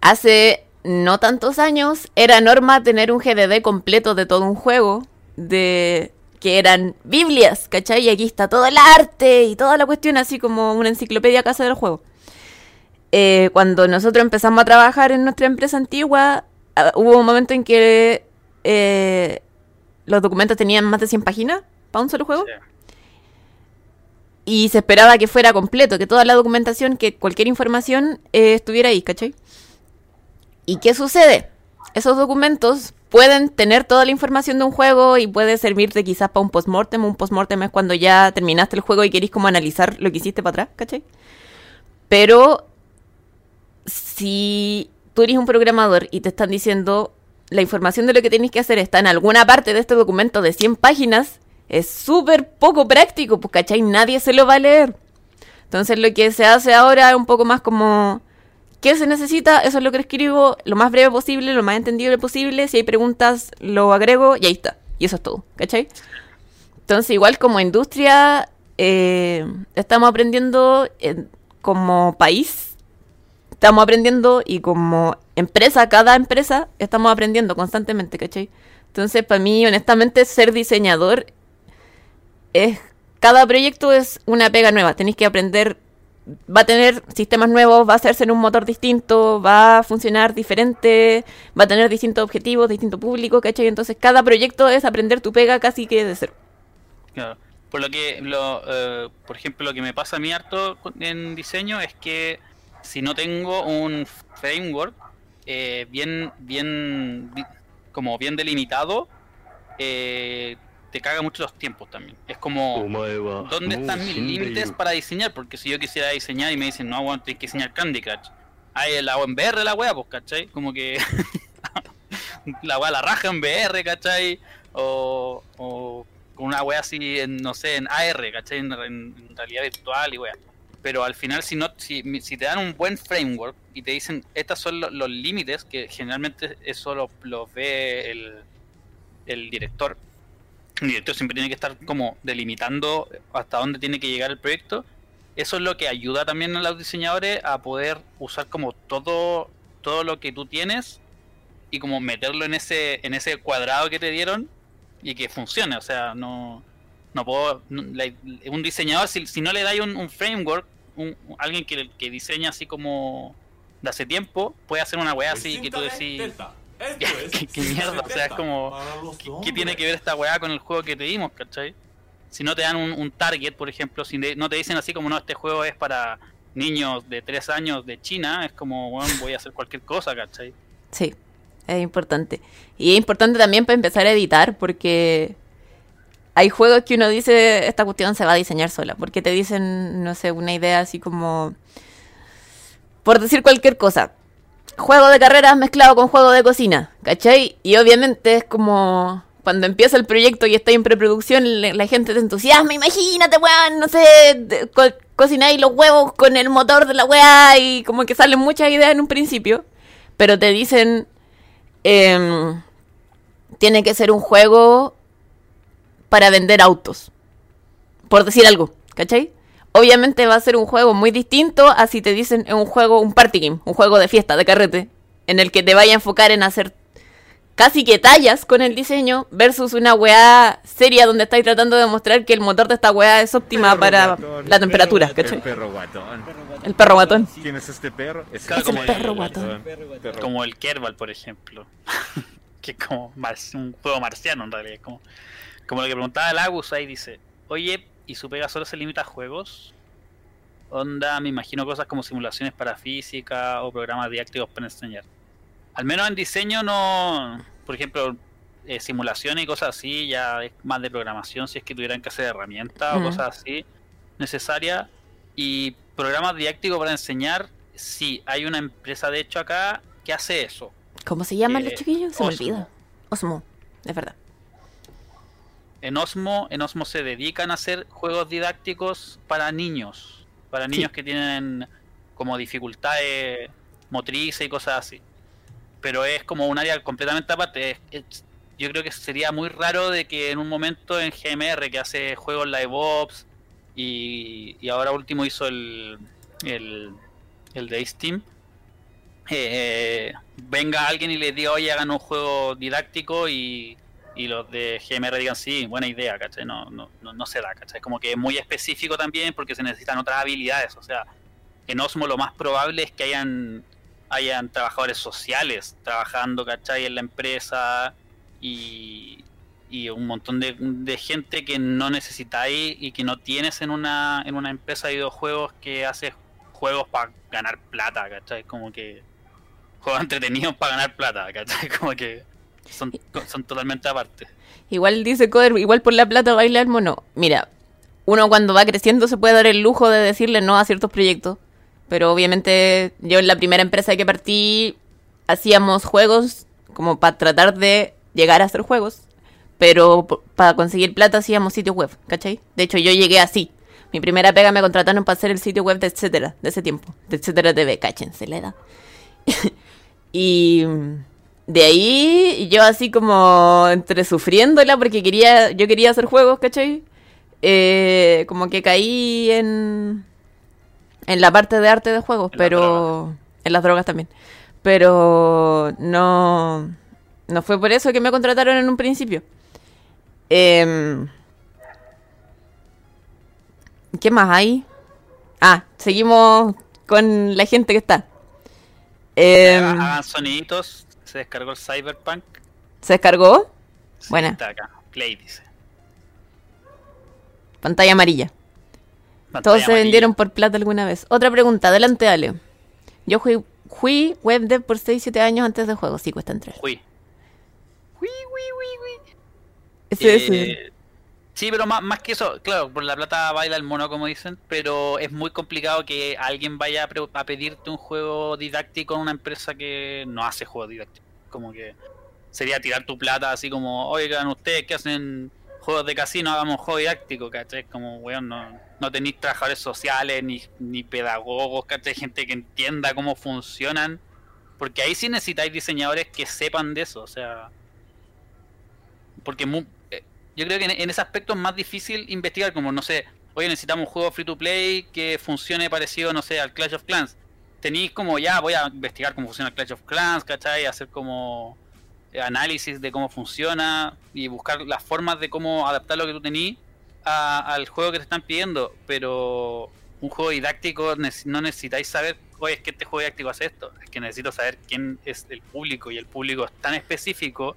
hace no tantos años era norma tener un GDD completo de todo un juego, de que eran Biblias, ¿cachai? Y aquí está todo el arte y toda la cuestión, así como una enciclopedia casa del juego. Eh, cuando nosotros empezamos a trabajar en nuestra empresa antigua, ah, hubo un momento en que eh, los documentos tenían más de 100 páginas para un solo juego. Sí. Y se esperaba que fuera completo, que toda la documentación, que cualquier información eh, estuviera ahí, ¿cachai? ¿Y qué sucede? Esos documentos pueden tener toda la información de un juego y puede servirte quizás para un postmortem. Un postmortem es cuando ya terminaste el juego y querís como analizar lo que hiciste para atrás, ¿cachai? Pero si tú eres un programador y te están diciendo la información de lo que tienes que hacer está en alguna parte de este documento de 100 páginas, es súper poco práctico, pues, ¿cachai? Nadie se lo va a leer. Entonces lo que se hace ahora es un poco más como, ¿qué se necesita? Eso es lo que escribo, lo más breve posible, lo más entendible posible. Si hay preguntas, lo agrego y ahí está. Y eso es todo, ¿cachai? Entonces igual como industria, eh, estamos aprendiendo como país, estamos aprendiendo y como empresa, cada empresa, estamos aprendiendo constantemente, ¿cachai? Entonces, para mí, honestamente, ser diseñador es. Cada proyecto es una pega nueva. Tenéis que aprender. Va a tener sistemas nuevos, va a hacerse en un motor distinto, va a funcionar diferente, va a tener distintos objetivos, distinto público, ¿cachai? Entonces, cada proyecto es aprender tu pega casi que de cero. Claro. Por lo que, lo, eh, por ejemplo, lo que me pasa a mí harto en diseño es que si no tengo un framework eh, bien, bien, como bien delimitado, eh, te caga mucho los tiempos también. Es como, ¿dónde están mis límites para diseñar? Porque si yo quisiera diseñar y me dicen, no, bueno, tienes que diseñar Candy Crush. Hay el en VR la wea, pues, ¿cachai? Como que la wea la raja en VR, ¿cachai? O, o una wea así, en, no sé, en AR, ¿cachai? En, en realidad virtual y wea. Pero al final, si, no, si, si te dan un buen framework y te dicen, estos son los límites, que generalmente eso lo, lo ve el, el director, el director siempre tiene que estar como delimitando hasta dónde tiene que llegar el proyecto. Eso es lo que ayuda también a los diseñadores a poder usar como todo, todo lo que tú tienes y como meterlo en ese, en ese cuadrado que te dieron y que funcione. O sea, no, no puedo. un diseñador, si, si, no le dais un, framework, un, alguien que, que diseña así como de hace tiempo, puede hacer una weá así que tú decís. ¿Qué, mierda? O sea, es como. ¿qué, tiene que ver esta weá con el juego que te dimos, cachai? Si no te dan un, target, por ejemplo, si no te dicen así como no, este juego es para niños de 3 años de China, es como, bueno, voy a hacer cualquier cosa, ¿cachai? Sí, es importante. Y es importante también para empezar a editar, porque hay juegos que uno dice, esta cuestión se va a diseñar sola, porque te dicen, no sé, una idea así como, por decir cualquier cosa, juego de carreras mezclado con juego de cocina, ¿cachai? Y obviamente es como cuando empieza el proyecto y está en preproducción, la, gente te entusiasma, imagínate, weón, no sé, co cocináis los huevos con el motor de la weá y como que salen muchas ideas en un principio, pero te dicen, em, tiene que ser un juego para vender autos, por decir algo, ¿cachai? Obviamente va a ser un juego muy distinto a si te dicen es un juego, un party game, un juego de fiesta, de carrete, en el que te vaya a enfocar en hacer casi que tallas con el diseño versus una weá seria donde estáis tratando de demostrar que el motor de esta weá es óptima para la temperatura, El perro guatón. El perro guatón. ¿Quién es este perro? Es, el perro guatón. Como el Kerbal, por ejemplo. que es como un juego marciano en realidad. Como, como lo que preguntaba Lagus ahí dice, oye, y su pega solo se limita a juegos. Onda, me imagino cosas como simulaciones para física o programas didácticos para enseñar. Al menos en diseño no, por ejemplo, eh, simulaciones y cosas así, ya es más de programación si es que tuvieran que hacer herramientas o cosas así necesarias. Y programas didácticos para enseñar, sí, hay una empresa de hecho acá que hace eso. ¿Cómo se llaman los chiquillos? Se me olvida. Osmo, es verdad. En Osmo, en Osmo se dedican a hacer juegos didácticos para niños, para niños que tienen como dificultades motrices y cosas así. Pero es como un área completamente aparte. yo creo que sería muy raro de que en un momento en GMR, que hace juegos live ops y, y ahora último hizo el, el, el de Steam, eh, venga alguien y le diga, oye, hagan un juego didáctico y y los de GMR digan sí, buena idea, ¿cachai? No, no, no, se da, ¿cachai? Como que es muy específico también porque se necesitan otras habilidades, o sea, en Osmo lo más probable es que hayan, hayan trabajadores sociales trabajando, ¿cachai? En la empresa y, y un montón de, de, gente que no necesitáis y que no tienes en una, en una empresa de videojuegos que hace juegos para ganar plata, ¿cachai? Como que juegos entretenidos para ganar plata, ¿cachai? Como que son, son totalmente aparte. Igual dice Coder, igual por la plata baila el mono. Mira, uno cuando va creciendo se puede dar el lujo de decirle no a ciertos proyectos. Pero obviamente yo en la primera empresa que partí hacíamos juegos como para tratar de llegar a hacer juegos. Pero para conseguir plata hacíamos sitios web, ¿cachai? De hecho yo llegué así. Mi primera pega me contrataron para hacer el sitio web de etcétera, de ese tiempo. De etcétera TV, cáchense la edad. y de ahí yo así como entre sufriéndola porque quería, yo quería hacer juegos, ¿cachai? Eh, como que caí en, en la parte de arte de juegos, pero en las drogas también. Pero no, no fue por eso que me contrataron en un principio. Em, ¿Qué más hay? Ah, seguimos con la gente que está. Eh, hagan soniditos se descargó el Cyberpunk. ¿Se descargó? Buena. Está acá. Play dice. Pantalla amarilla. Todos se vendieron por plata alguna vez. Otra pregunta, adelante, Ale. Yo fui, fui web dev por 6-7 años antes de juego. Sí, cuesta entrar. Fui. Fui, fui, fui, fui. Ese, eh, Sí, pero más, más que eso, claro, por la plata baila el mono, como dicen, pero es muy complicado que alguien vaya a, pedirte un juego didáctico en una empresa que no hace juegos didácticos. Como que sería tirar tu plata así como, oigan, ustedes que hacen juegos de casino, hagamos juego didáctico, ¿cachai? Como, weón, no, tenéis trabajadores sociales, ni, pedagogos, ¿cachai? Gente que entienda cómo funcionan, porque ahí sí necesitáis diseñadores que sepan de eso, o sea... Porque mu- eh, yo creo que en, en ese aspecto es más difícil investigar, como, no sé, oye, necesitamos un juego free to play que funcione parecido, no sé, al Clash of Clans. Tenéis como, ya, voy a investigar cómo funciona el Clash of Clans, ¿cachai? Hacer como eh, análisis de cómo funciona y buscar las formas de cómo adaptar lo que tú tenís a- al juego que te están pidiendo. Pero un juego didáctico no necesitáis saber, oye, es que este juego didáctico hace esto. Es que necesito saber quién es el público y el público es tan específico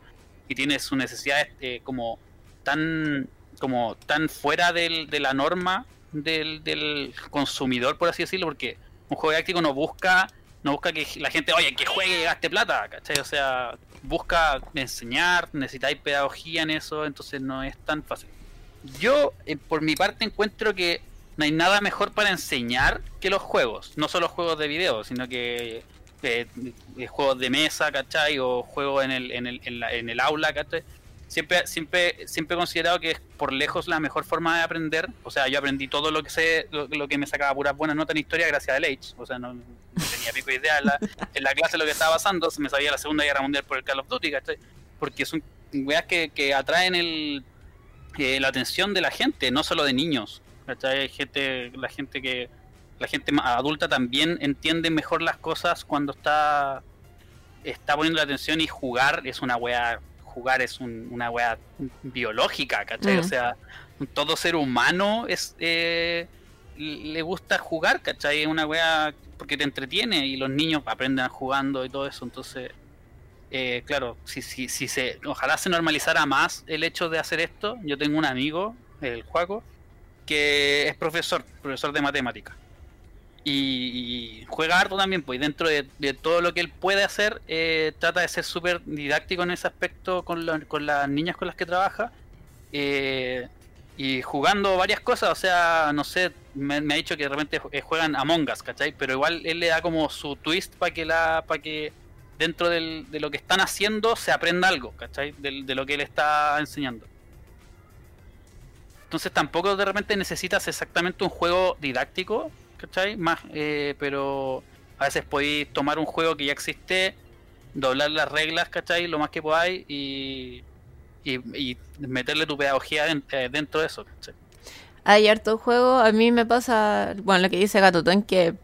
y tiene sus necesidades eh, como tan como tan fuera del- de la norma del, del consumidor, por así decirlo, porque un juego didáctico no busca no busca que la gente, oye, que juegue y gaste plata, ¿cachai? O sea, busca enseñar, necesitáis pedagogía en eso, entonces no es tan fácil. Yo, eh, por mi parte, encuentro que no hay nada mejor para enseñar que los juegos, no solo juegos de video, sino que eh, eh, juegos de mesa, ¿cachai? O juegos en el, en el, en la- en el aula, ¿cachai? Siempre, siempre, siempre he considerado que es por lejos la mejor forma de aprender. O sea, yo aprendí todo lo que sé, lo, lo que me sacaba puras buenas notas en historia gracias al Age. O sea, no, tenía pico de idea en la, en la clase lo que estaba pasando. Se me sabía la Segunda Guerra Mundial por el Call of Duty, ¿cachai? Porque son weas que, que atraen el, eh, la atención de la gente, no solo de niños. ¿cachai? Hay gente, la gente que la gente adulta también entiende mejor las cosas cuando está está poniendo la atención y jugar es una wea jugar es un- una wea biológica ¿cachai? Mm. o sea todo ser humano es eh, le gusta jugar ¿cachai? es una wea porque te entretiene y los niños aprenden jugando y todo eso entonces eh, claro si, si, si se ojalá se normalizara más el hecho de hacer esto yo tengo un amigo el Juaco que es profesor profesor de matemáticas y, juega harto también, pues dentro de, de todo lo que él puede hacer, eh, trata de ser súper didáctico en ese aspecto con, la- con las niñas con las que trabaja. eh, y jugando varias cosas, o sea, no sé, me, ha dicho que de repente eh, juegan Among Us, ¿cachai? Pero igual él le da como su twist para que la para que dentro de lo que están haciendo se aprenda algo, ¿cachai? Del- de lo que él está enseñando. Entonces tampoco de repente necesitas exactamente un juego didáctico, ¿cachai? Más, eh, pero a veces podéis tomar un juego que ya existe, doblar las reglas, ¿cachai? Lo más que podáis y, y, meterle tu pedagogía eh, dentro de eso, ¿cachai? Hay hartos juegos. A mí me pasa, bueno, lo que dice Gatotón, que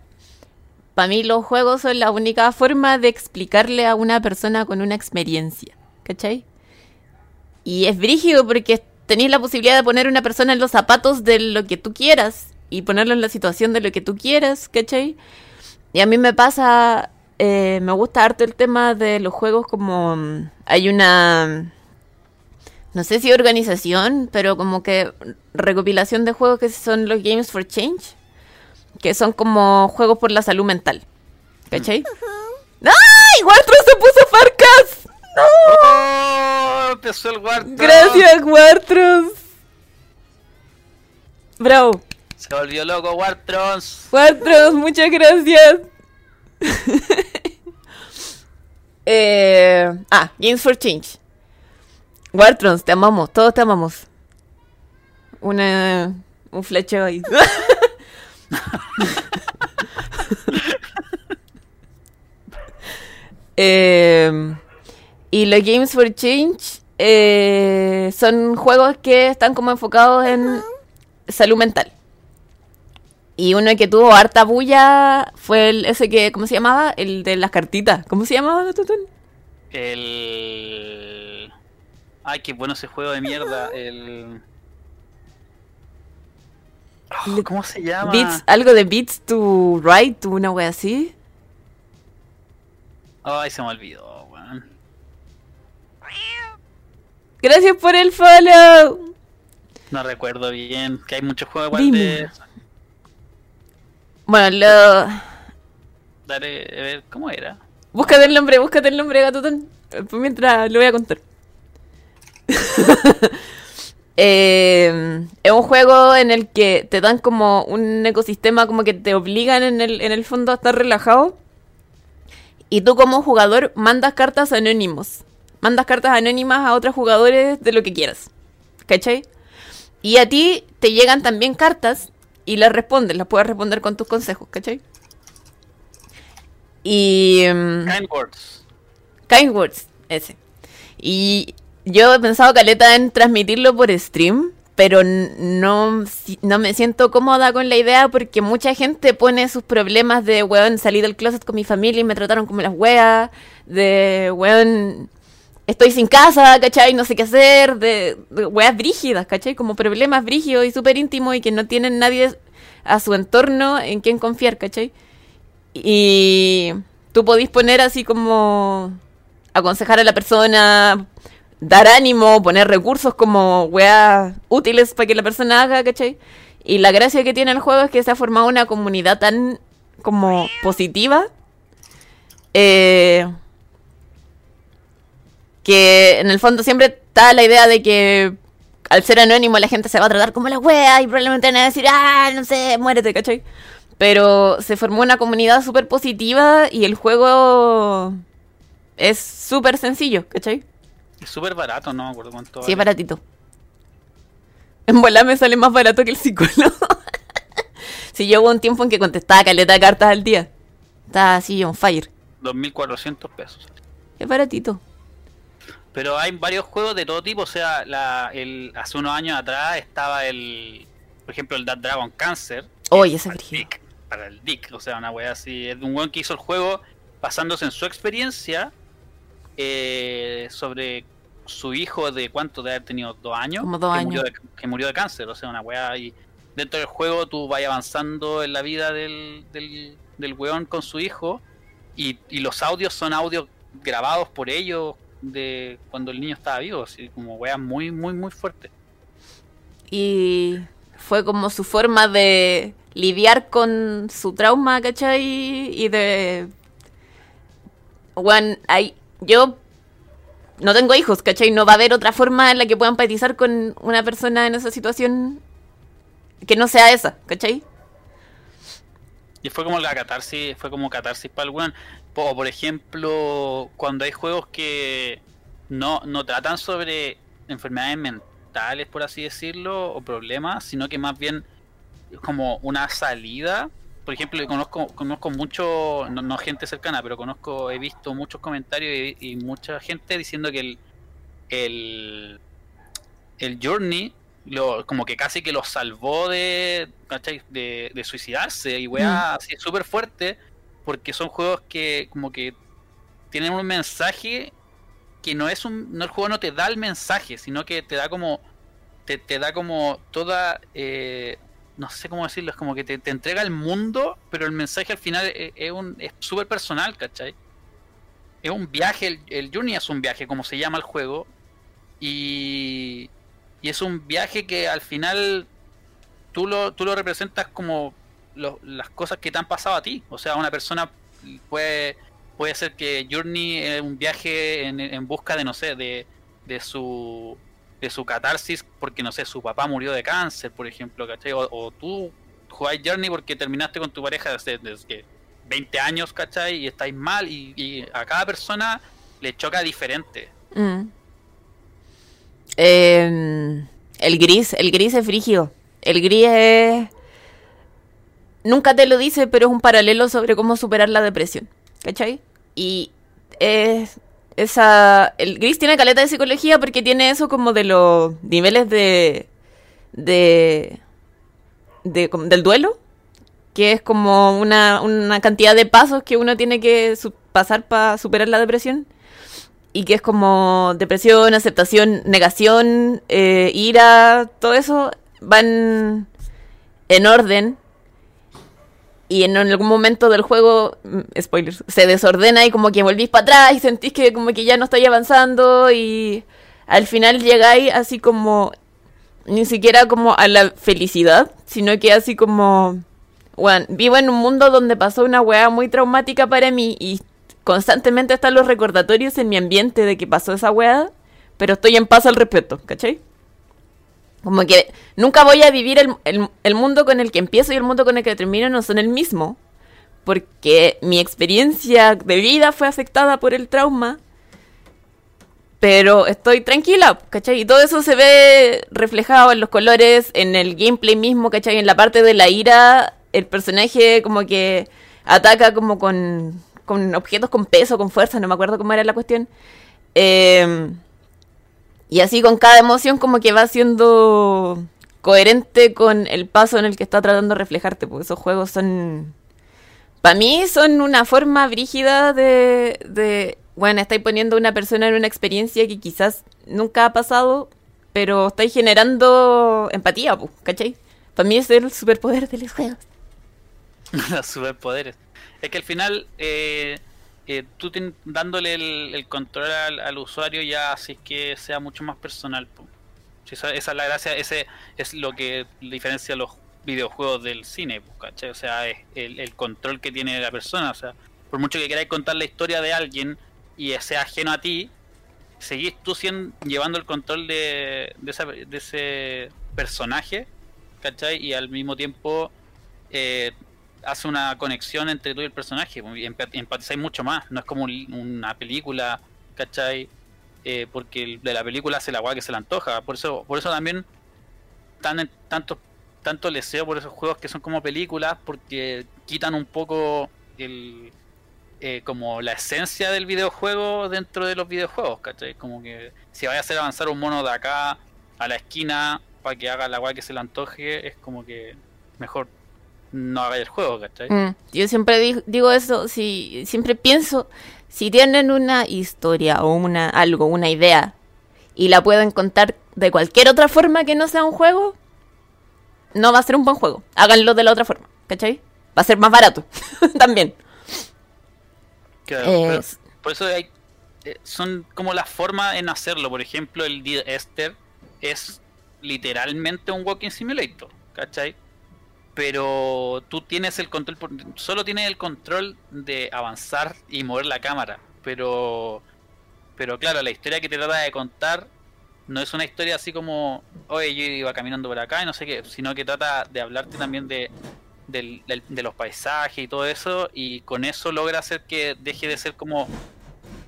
para mí los juegos son la única forma de explicarle a una persona con una experiencia. ¿Cachai? Y es brígido porque tenéis la posibilidad de poner a una persona en los zapatos de lo que tú quieras y ponerlo en la situación de lo que tú quieras, ¿cachai? Y a mí me pasa, eh, me gusta harto el tema de los juegos como mm, hay una no sé si organización, pero como que recopilación de juegos que son los Games for Change, que son como juegos por la salud mental. ¿Cachai? ¡Ay! ¡Wartros se puso Farcas! ¡No! ¡Oh! Empezó el Wartron. Gracias, Wartros. Bravo. Se volvió loco Wartrons. Wartros, muchas gracias. eh, ah, Games for Change. Wartrons, te amamos, todos te amamos. Una, un flecheo ahí. Eh, y los Games for Change eh, son juegos que están como enfocados en salud mental. Y uno que tuvo harta bulla fue el, ese que, ¿cómo se llamaba? El de las cartitas. ¿Cómo se llamaba, Tutun? El. Ay, qué bueno ese juego de mierda. El. Oh, Le- ¿Cómo se llama? Beats, algo de Beats to Right, una wea así. Ay, se me olvidó, weón. Gracias por el follow. No recuerdo bien. Que hay muchos juegos de. Bueno, lo... Dale, a ver, ¿cómo era? búscate el nombre, búscate el nombre, Gatotón. Eh, Mientras lo voy a contar. Eh, es un juego en el que te dan como un ecosistema como que te obligan en el, en el fondo a estar relajado. Y tú como jugador mandas cartas anónimos. Mandas cartas anónimas a otros jugadores de lo que quieras. ¿Cachai? Y a ti te llegan también cartas y las respondes, las puedes responder con tus consejos, ¿cachai? Y... mm, Kind words. Kind Words, ese. Y yo he pensado, Caleta, en transmitirlo por stream, pero no, no me siento cómoda con la idea porque mucha gente pone sus problemas de, weón, salí del closet con mi familia y me trataron como las weas, de, weón, estoy sin casa, ¿cachai? No sé qué hacer, de, weas brígidas, ¿cachai? Como problemas brígidos y súper íntimos y que no tienen nadie a su entorno en quien confiar, ¿cachai? Y tú podís poner así como aconsejar a la persona, dar ánimo, poner recursos como weas útiles para que la persona haga, ¿cachai? Y la gracia que tiene el juego es que se ha formado una comunidad tan como positiva. eh, que en el fondo siempre está la idea de que al ser anónimo la gente se va a tratar como la wea y probablemente van a decir, ah, no sé, muérete, ¿cachai? Pero se formó una comunidad súper positiva y el juego es súper sencillo, ¿cachai? Es súper barato, no me acuerdo cuánto. Sí, es vale. baratito. En volar me sale más barato que el psicólogo. si yo hubo un tiempo en que contestaba caleta de cartas al día. Estaba así on fire. 2.400 pesos. Es baratito. Pero hay varios juegos de todo tipo, o sea, la, el, hace unos años atrás estaba el, por ejemplo, el That Dragon Cancer. Oye, es ese para el. Dick, Para el Dick, o sea, una wea así. Es de un weón que hizo el juego basándose en su experiencia eh, sobre su hijo de cuánto de haber tenido dos años. Como dos que años. Murió de, que murió de cáncer, o sea, una wea y dentro del juego tú vas avanzando en la vida del, del, del weón con su hijo y, y los audios son audios grabados por ellos de cuando el niño estaba vivo, así como weas muy, muy, muy fuertes. Y fue como su forma de lidiar con su trauma, ¿cachai? Y de... Bueno, hay... yo no tengo hijos, ¿cachai? No va a haber otra forma en la que pueda empatizar con una persona en esa situación que no sea esa, ¿cachai? Y fue como la catarsis, fue como catarsis para el weón. O por ejemplo, cuando hay juegos que no, no tratan sobre enfermedades mentales, por así decirlo, o problemas, sino que más bien es como una salida. Por ejemplo, conozco, conozco mucho, no, no gente cercana, pero conozco, he visto muchos comentarios y, y mucha gente diciendo que el, el, el Journey lo, como que casi que los salvó de, de, de suicidarse y weá así súper fuerte porque son juegos que como que tienen un mensaje que no es un no el juego no te da el mensaje sino que te da como te, te da como toda eh, no sé cómo decirlo es como que te, te entrega el mundo pero el mensaje al final es, es un es súper personal ¿cachai? es un viaje el, el Journey es un viaje como se llama el juego y y es un viaje que al final tú lo, tú lo representas como las cosas que te han pasado a ti. O sea, una persona puede, puede ser que Journey es un viaje en, busca de, no sé, de, de su de su catarsis porque, no sé, su papá murió de cáncer, por ejemplo, ¿cachai? O, tú jugás Journey porque terminaste con tu pareja desde, desde que 20 años, ¿cachai? Y estáis mal y, a cada persona le choca diferente. Mm. Eh, el gris, el gris es frigio. El gris es... Nunca te lo dice, pero es un paralelo sobre cómo superar la depresión. ¿Cachai? Y es... Esa... El gris tiene caleta de psicología porque tiene eso como de los niveles de... De... de del duelo. Que es como una, una cantidad de pasos que uno tiene que pasar para superar la depresión y que es como depresión, aceptación, negación, eh, ira, todo eso van en orden y en algún momento del juego, mm, spoilers, se desordena y como que volvís para atrás y sentís que como que ya no estáis avanzando y al final llegáis así como ni siquiera como a la felicidad, sino que así como bueno, vivo en un mundo donde pasó una weá muy traumática para mí y constantemente están los recordatorios en mi ambiente de que pasó esa weá, pero estoy en paz al respecto, ¿cachai? Como que nunca voy a vivir el, el- mundo con el que empiezo y el mundo con el que termino no son el mismo. Porque mi experiencia de vida fue afectada por el trauma. Pero estoy tranquila, ¿cachai? Y todo eso se ve reflejado en los colores, en el gameplay mismo, ¿cachai? En la parte de la ira, el personaje como que ataca como con, con objetos con peso, con fuerza, no me acuerdo cómo era la cuestión. Eh, y así con cada emoción como que va siendo coherente con el paso en el que está tratando de reflejarte, porque esos juegos son... Para mí son una forma brígida de, de... Bueno, estáis poniendo a una persona en una experiencia que quizás nunca ha pasado, pero estáis generando empatía, pues, ¿cachai? Para mí es el superpoder de los juegos. los superpoderes. Es que al final, eh, tú dándole el, control al, usuario ya así que sea mucho más personal. Si esa, es la gracia, ese es lo que diferencia los videojuegos del cine, ¿cachai? O sea, es el, control que tiene la persona. O sea, por mucho que queráis contar la historia de alguien y sea ajeno a ti, seguís tú siendo, llevando el control de, de ese personaje, ¿cachai? Y al mismo tiempo eh, hace una conexión entre tú y el personaje, y empa- empatizáis mucho más, no es como un- una película, ¿cachai? Eh, porque de la película hace la guay que se le antoja, por eso, por eso también tan, tanto, tanto deseo por esos juegos que son como películas, porque quitan un poco el eh, como la esencia del videojuego dentro de los videojuegos, ¿cachai? Como que si vaya a hacer avanzar un mono de acá a la esquina para que haga la guay que se le antoje, es como que mejor no haga el juego, ¿cachai? Mm, Yo siempre di- digo eso, si siempre pienso, si tienen una historia o una algo, una idea y la pueden contar de cualquier otra forma que no sea un juego, no va a ser un buen juego. Háganlo de la otra forma, ¿cachai? Va a ser más barato también. Claro, Eh, por eso hay, eh, son como las formas en hacerlo. Por ejemplo, el Dear Esther es literalmente un walking simulator, ¿cachai? Pero tú tienes el control, solo tienes el control de avanzar y mover la cámara. Pero, pero claro, la historia que te trata de contar no es una historia así como, oye, yo iba caminando por acá y no sé qué, sino que trata de hablarte también de, del- del- de los paisajes y todo eso, y con eso logra hacer que deje de ser como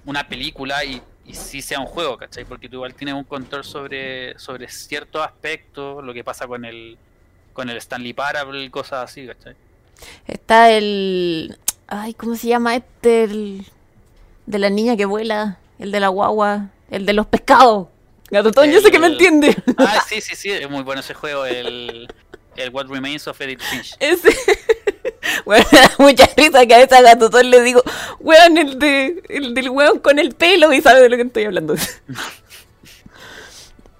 una película y, y sí sea un juego, ¿cachai? Porque tú igual tienes un control sobre, sobre ciertos aspectos, lo que pasa con el con el Stanley Parable, cosas así, ¿cachai? Está el... Ay, ¿cómo se llama este? El de la niña que vuela, el de la guagua, el de los pescados. Gatotón, yo sé que me El- entiende. Ah, sí, sí, sí, es muy bueno ese juego, el, el What Remains of Edith Finch. Ese. Bueno, mucha risa que a veces a Gatotón le digo, weón, el, de, el del weón con el pelo y sabe de lo que estoy hablando.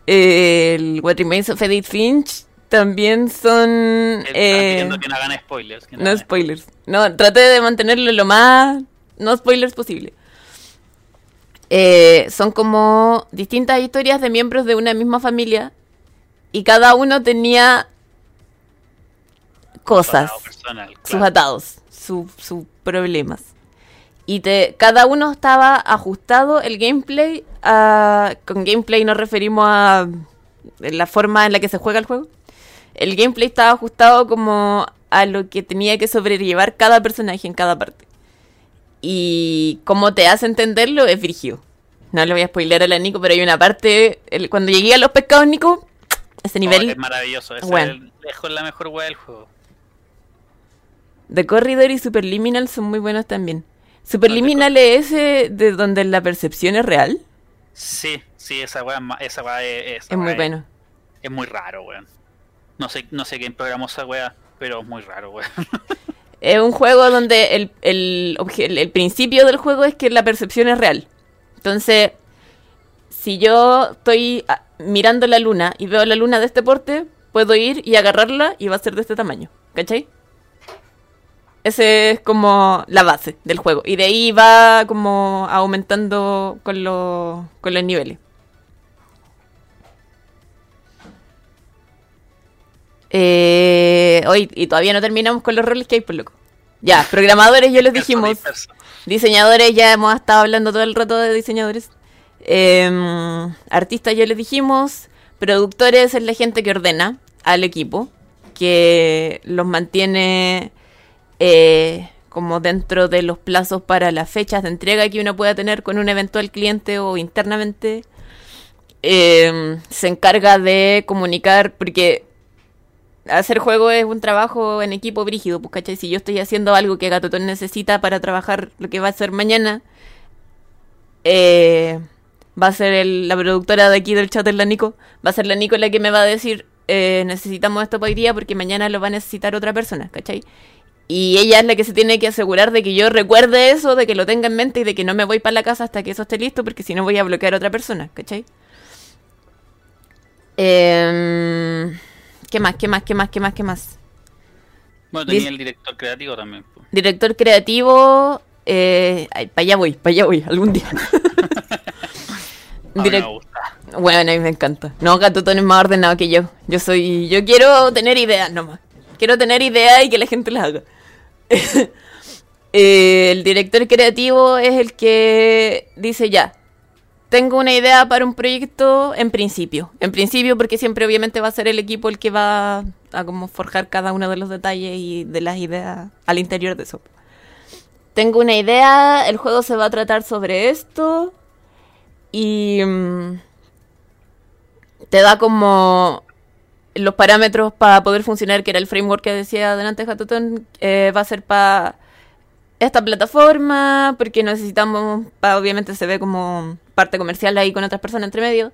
el What Remains of Edith Finch también son... Están eh, que no hagan spoilers. que no no hagan spoilers. No, traté de mantenerlo lo más no spoilers posible. Eh, son como distintas historias de miembros de una misma familia y cada uno tenía cosas, personal, sus atados, su- sus problemas. Y te, cada uno estaba ajustado el gameplay. a- con gameplay nos referimos a la forma en la que se juega el juego. El gameplay estaba ajustado como a lo que tenía que sobrellevar cada personaje en cada parte. Y como te hace entenderlo es frigio. No le voy a spoiler a la Nico, pero hay una parte, el- cuando llegué a los pescados, Nico, ese Oh, nivel es maravilloso, Bueno. es el- lejos la mejor wea del juego. de Corridor y Superliminal son muy buenos también. Superliminal es ese de donde la percepción es real. Sí, sí, esa weá, es esa es, esa Es muy weá bueno. Es muy raro, weón. No sé, no sé quién programó esa weá, pero es muy raro, weón. Es un juego donde el, el, principio del juego es que la percepción es real. Entonces, si yo estoy ah, mirando la luna y veo la luna de este porte, puedo ir y agarrarla y va a ser de este tamaño. ¿Cachai? Ese es como la base del juego. Y de ahí va como aumentando con, los con los niveles. Eh, hoy, y todavía no terminamos con los roles que hay, por loco. Ya, programadores, ya les dijimos. Diseñadores, ya hemos estado hablando todo el rato de diseñadores. Em, artistas, ya les dijimos. Productores es la gente que ordena al equipo, que los mantiene eh, como dentro de los plazos para las fechas de entrega que uno pueda tener con un eventual cliente o internamente. Eh, se encarga de comunicar, porque hacer juego es un trabajo en equipo brígido, pues, ¿cachai? Si yo estoy haciendo algo que Gatotón necesita para trabajar lo que va a ser mañana, eh, va a ser el- la productora de aquí del chat, la Nico, va a ser la Nico la que me va a decir, eh, necesitamos esto para hoy día porque mañana lo va a necesitar otra persona, ¿cachai? Y ella es la que se tiene que asegurar de que yo recuerde eso, de que lo tenga en mente y de que no me voy para la casa hasta que eso esté listo, porque si no voy a bloquear a otra persona, ¿cachai? Em, ¿Qué más? ¿Qué más? ¿Qué más? ¿Qué más? ¿Qué más? Bueno, tenía Dice- el director creativo también. Director creativo. Eh, para allá voy, para allá voy, algún día. Me gusta. Bueno, a mí me encanta. No, Gatutón es más ordenado que yo. Yo soy. Yo quiero tener ideas nomás. Quiero tener ideas y que la gente las haga. Eh, el director creativo es el que dice ya. Tengo una idea para un proyecto en principio. En principio porque siempre obviamente va a ser el equipo el que va a forjar cada uno de los detalles y de las ideas al interior de eso. Tengo una idea, el juego se va a tratar sobre esto y mm, te da como los parámetros para poder funcionar, que era el framework que decía delante Hatuton, eh, va a ser para esta plataforma, porque necesitamos, obviamente se ve como parte comercial ahí con otras personas entre medio,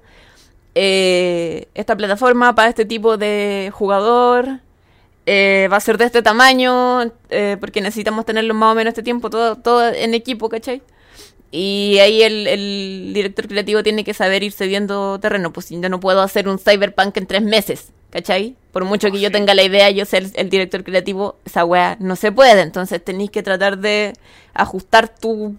eh, esta plataforma para este tipo de jugador, eh, va a ser de este tamaño, eh, porque necesitamos tenerlo más o menos este tiempo, todo, todo en equipo, ¿cachai? Y ahí el, el director creativo tiene que saber ir cediendo terreno. Pues yo no puedo hacer un cyberpunk en tres meses, ¿cachai? Por mucho que yo tenga la idea, yo ser el director creativo, esa weá no se puede. Entonces tenéis que tratar de ajustar tu,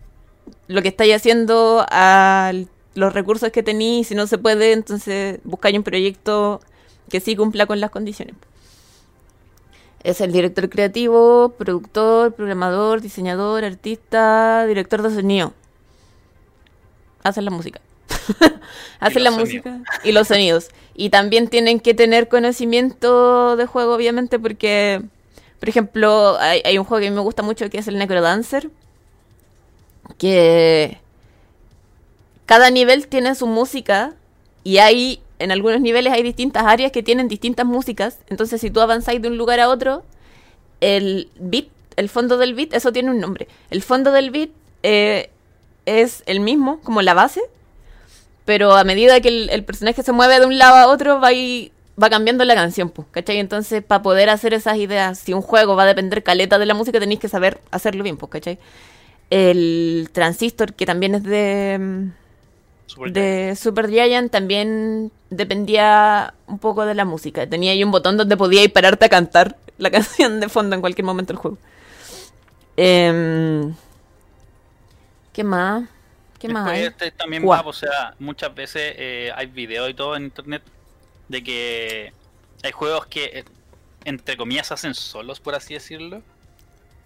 lo que estáis haciendo a los recursos que tenéis. Si no se puede, entonces buscáis un proyecto que sí cumpla con las condiciones. Es el director creativo, productor, programador, diseñador, artista, director de sonido. Hacen la música. Hacen la música y los sonidos. Y también tienen que tener conocimiento de juego, obviamente, porque, por ejemplo, hay, hay un juego que a mí me gusta mucho que es el Necrodancer. Que cada nivel tiene su música y hay en algunos niveles hay distintas áreas que tienen distintas músicas. Entonces, si tú avanzáis de un lugar a otro, el beat, el fondo del beat, eso tiene un nombre. El fondo del beat eh, es el mismo, como la base, pero a medida que el, el personaje se mueve de un lado a otro, va, y- va cambiando la canción, pues, ¿cachai? Entonces, para poder hacer esas ideas, si un juego va a depender caleta de la música, tenéis que saber hacerlo bien, pues, ¿cachai? El Transistor, que también es de, Super de Super Giant también dependía un poco de la música. Tenía ahí un botón donde podías pararte a cantar la canción de fondo en cualquier momento del juego. Em, ¿Qué más? ¿Qué más Después este también va, o sea, muchas veces eh, hay videos y todo en internet de que hay juegos que, eh, entre comillas, se hacen solos, por así decirlo.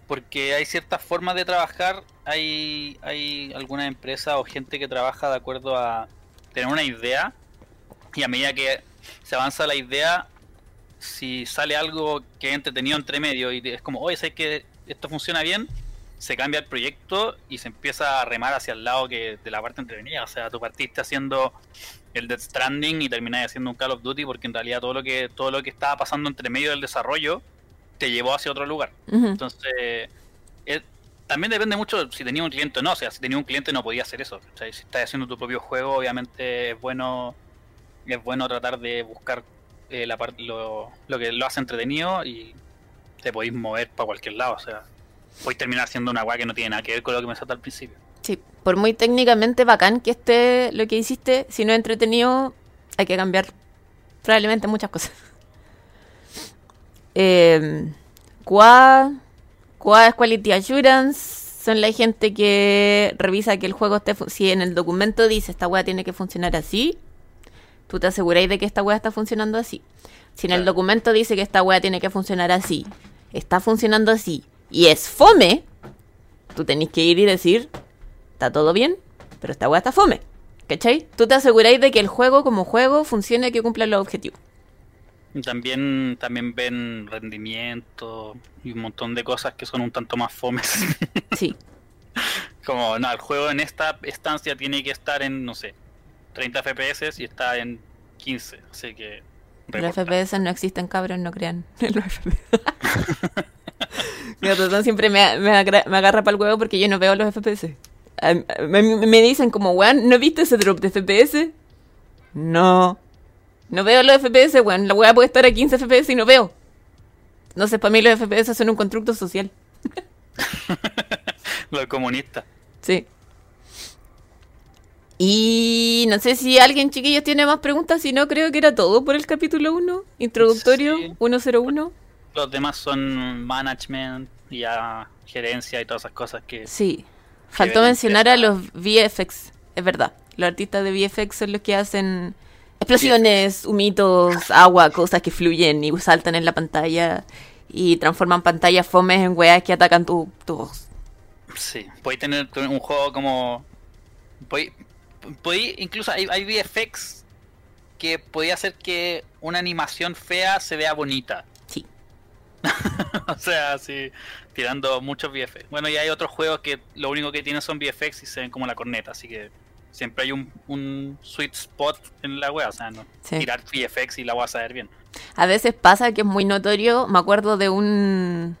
Porque hay ciertas formas de trabajar, hay, hay algunas empresas o gente que trabaja de acuerdo a tener una idea y a medida que se avanza la idea, si sale algo que es entretenido entre medio y es como, oye, sé que esto funciona bien, se cambia el proyecto y se empieza a remar hacia el lado que de la parte entretenida. O sea, tú partiste haciendo el Death Stranding y termináis haciendo un Call of Duty porque en realidad todo lo que todo lo que estaba pasando entre medio del desarrollo te llevó hacia otro lugar. Entonces, eh, también depende mucho si tenía un cliente o no. O sea, si tenía un cliente no podía hacer eso. O sea, si estás haciendo tu propio juego, obviamente es bueno es bueno tratar de buscar eh, la lo, lo que lo hace entretenido y te podéis mover para cualquier lado. O sea, podéis terminar siendo una weá que no tiene nada que ver con lo que me salta al principio. Sí, por muy técnicamente bacán que esté lo que hiciste, si no es entretenido, hay que cambiar probablemente muchas cosas. Eh, QA, QA es Quality Assurance, son la gente que revisa que el juego esté... Si en el documento dice esta weá tiene que funcionar así, tú te aseguráis de que esta weá está funcionando así. Si en el documento dice que esta weá tiene que funcionar así, está funcionando así, y es fome, tú tenés que ir y decir, está todo bien, pero esta weá está fome. ¿Cachai? Tú te aseguráis de que el juego como juego funcione y que cumpla los objetivos. También, también ven rendimiento y un montón de cosas que son un tanto más fomes. Sí. Como, no, el juego en esta estancia tiene que estar en, no sé, 30 FPS y está en 15. Así que. Los reporta. FPS no existen, cabros, no crean. Los FPS. Mi ratón siempre me, me, agra- me agarra para el huevo porque yo no veo los FPS. Me, me dicen como, weón, ¿no viste ese drop de FPS? No. No veo los FPS, weón. La weá puede estar a 15 FPS y no veo. No sé, para mí los FPS son un constructo social. Los comunistas. Sí. Y no sé si alguien, chiquillos, tiene más preguntas. Si no, creo que era todo por el capítulo 1. Introductorio Sí. 101. Los demás son management y ya gerencia y todas esas cosas que. Sí. Faltó mencionar a los VFX. Es verdad. Los artistas de VFX son los que hacen explosiones, humitos, agua, cosas que fluyen y saltan en la pantalla. Y transforman pantallas fomes en weas que atacan tu, tu voz. Sí, podéis tener un juego como. Podéis, podéis- incluso hay, hay VFX que podía hacer que una animación fea se vea bonita. O sea, sí, tirando muchos VFX. Bueno, y hay otros juegos que lo único que tienen son VFX y se ven como la corneta, así que siempre hay un, un sweet spot en la wea, o sea, no Sí. tirar VFX y la wea a saber bien. A veces pasa que es muy notorio. Me acuerdo de un,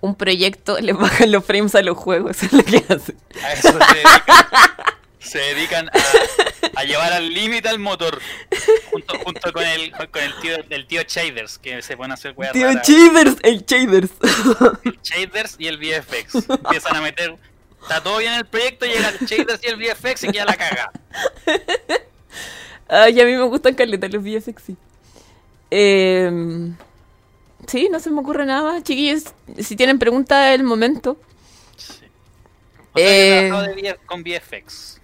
un proyecto, le bajan los frames a los juegos, es lo que hacen. A eso se se dedican a, a llevar al límite al motor. Junto, junto con el con el tío, el tío Shaders, que se pueden hacer weas Tío raras. Shaders, el Shaders. El Shaders y el VFX. Empiezan a meter. Está todo bien en el proyecto, llega el Shaders y el VFX y queda la caga. Ay, a mí me gustan caleta los VFX, sí. Eh, sí, no se me ocurre nada más. Chiquillos, si tienen preguntas, el momento. Sí. O sea, yo he Eh. trabajado de VF con VFX.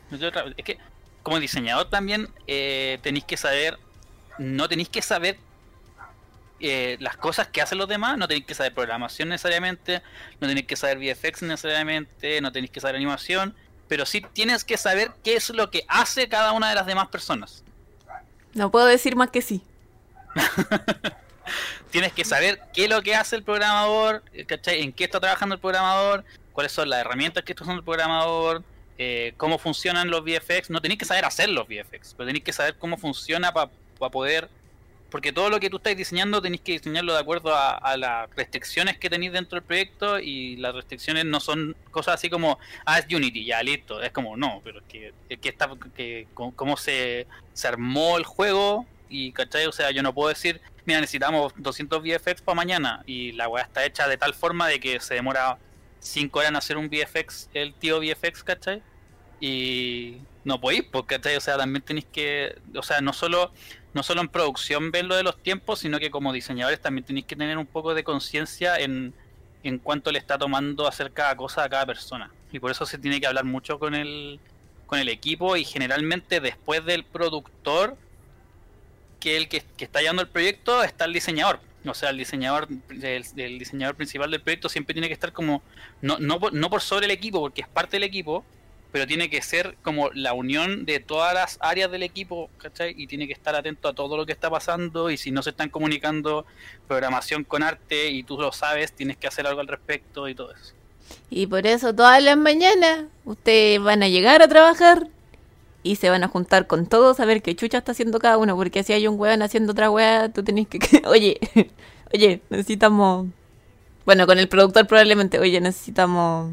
Es que, como diseñador también, eh, tenéis que saber. No tenéis que saber eh, las cosas que hacen los demás. No tenéis que saber programación necesariamente. No tenéis que saber VFX necesariamente. No tenéis que saber animación. Pero sí tienes que saber qué es lo que hace cada una de las demás personas. No puedo decir más que sí. Tienes que saber qué es lo que hace el programador, ¿cachai? En qué está trabajando el programador, cuáles son las herramientas que está usando el programador, eh, cómo funcionan los VFX. No tenéis que saber hacer los VFX, pero tenéis que saber cómo funciona para poder... Porque todo lo que tú estás diseñando tenéis que diseñarlo de acuerdo a, las restricciones que tenéis dentro del proyecto y las restricciones no son cosas así como, ah, es Unity, ya listo. Es como, no, pero es que, es que está, que, cómo se, se armó el juego y, ¿cachai? O sea, yo no puedo decir, mira, necesitamos 200 VFX para mañana y la weá está hecha de tal forma de que se demora 5 horas en hacer un VFX, el tío VFX, ¿cachai? Y no podéis, porque, ¿cachai? O sea, también tenéis que, o sea, no solo, no solo en producción ver lo de los tiempos, sino que como diseñadores también tenéis que tener un poco de conciencia en, en cuánto le está tomando hacer cada cosa a cada persona. Y por eso se tiene que hablar mucho con el, con el equipo y generalmente después del productor que el que, que está llevando el proyecto está el diseñador. O sea, el diseñador, el, diseñador principal del proyecto siempre tiene que estar como, no, no, no por sobre el equipo, porque es parte del equipo, pero tiene que ser como la unión de todas las áreas del equipo, ¿cachai? Y tiene que estar atento a todo lo que está pasando y si no se están comunicando programación con arte y tú lo sabes, tienes que hacer algo al respecto y todo eso. Y por eso todas las mañanas ustedes van a llegar a trabajar y se van a juntar con todos a ver qué chucha está haciendo cada uno. Porque si hay un weón haciendo otra weá, tú tenés que... oye, oye, necesitamos... Bueno, con el productor probablemente, oye, necesitamos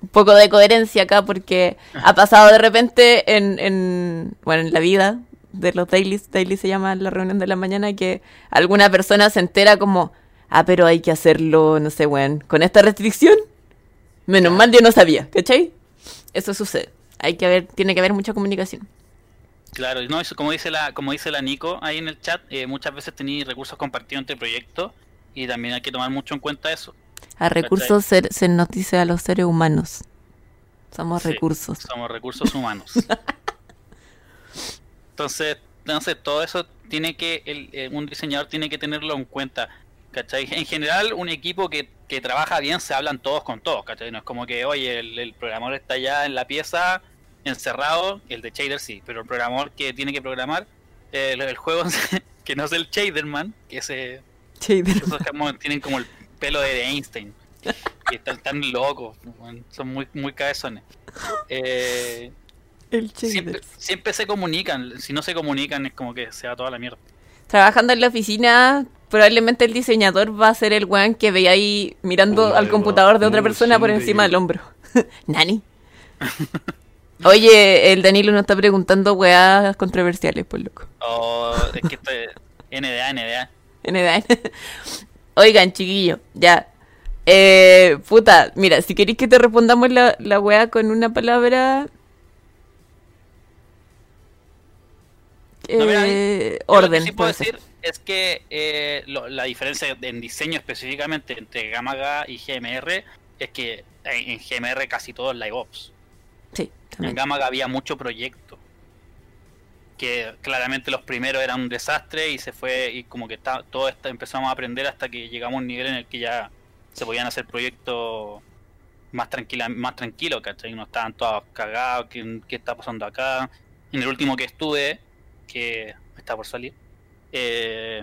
un poco de coherencia acá porque ha pasado de repente en, en, bueno, en la vida de los dailies, daily se llama la reunión de la mañana, que alguna persona se entera como, ah, pero hay que hacerlo, no sé, weón, con esta restricción. Menos mal yo no sabía, ¿cachai? Eso sucede. Hay que haber, tiene que haber mucha comunicación. Claro, no, eso como dice la, como dice la Nico ahí en el chat, eh, muchas veces tenéis recursos compartidos entre proyectos y también hay que tomar mucho en cuenta eso. A recursos se, se nos dice a los seres humanos. Somos Sí, recursos. Somos recursos humanos. Entonces, entonces todo eso tiene que, el, eh, un diseñador tiene que tenerlo en cuenta. ¿Cachai? En general, un equipo que, que trabaja bien se hablan todos con todos, ¿cachai? No es como que, oye, el, el programador está allá en la pieza encerrado, el de shader sí, pero el programador que tiene que programar eh, el juego que no es el shaderman, que ese Shader. esos como tienen como el pelo de Einstein. Y están tan locos, son muy, muy cabezones. Eh, El siempre, siempre se comunican, si no se comunican es como que se va toda la mierda. Trabajando en la oficina, probablemente el diseñador va a ser el weón que ve ahí mirando al computador de otra persona por encima de- del hombro. Nani. Oye, el Danilo nos está preguntando weas controversiales, por loco. O es que esto es NDA, NDA. NDA. Oigan, chiquillo, ya. Eh, puta, mira, si queréis que te respondamos la, la wea con una palabra. No, eh, Yo lo que orden. sí puedo decir es que eh, lo- la diferencia en diseño específicamente entre Gamaga y GMR es que en, en GMR casi todo es live ops. Sí, En. Gamaga había mucho proyecto. Que claramente los primeros eran un desastre y se fue y como que está, todo empezamos a aprender hasta que llegamos a un nivel en el que ya se podían hacer proyectos más tranquila, más tranquilos, ¿cachai? No estaban todos cagados, ¿qué, está pasando acá? En el último que estuve, que está por salir, eh,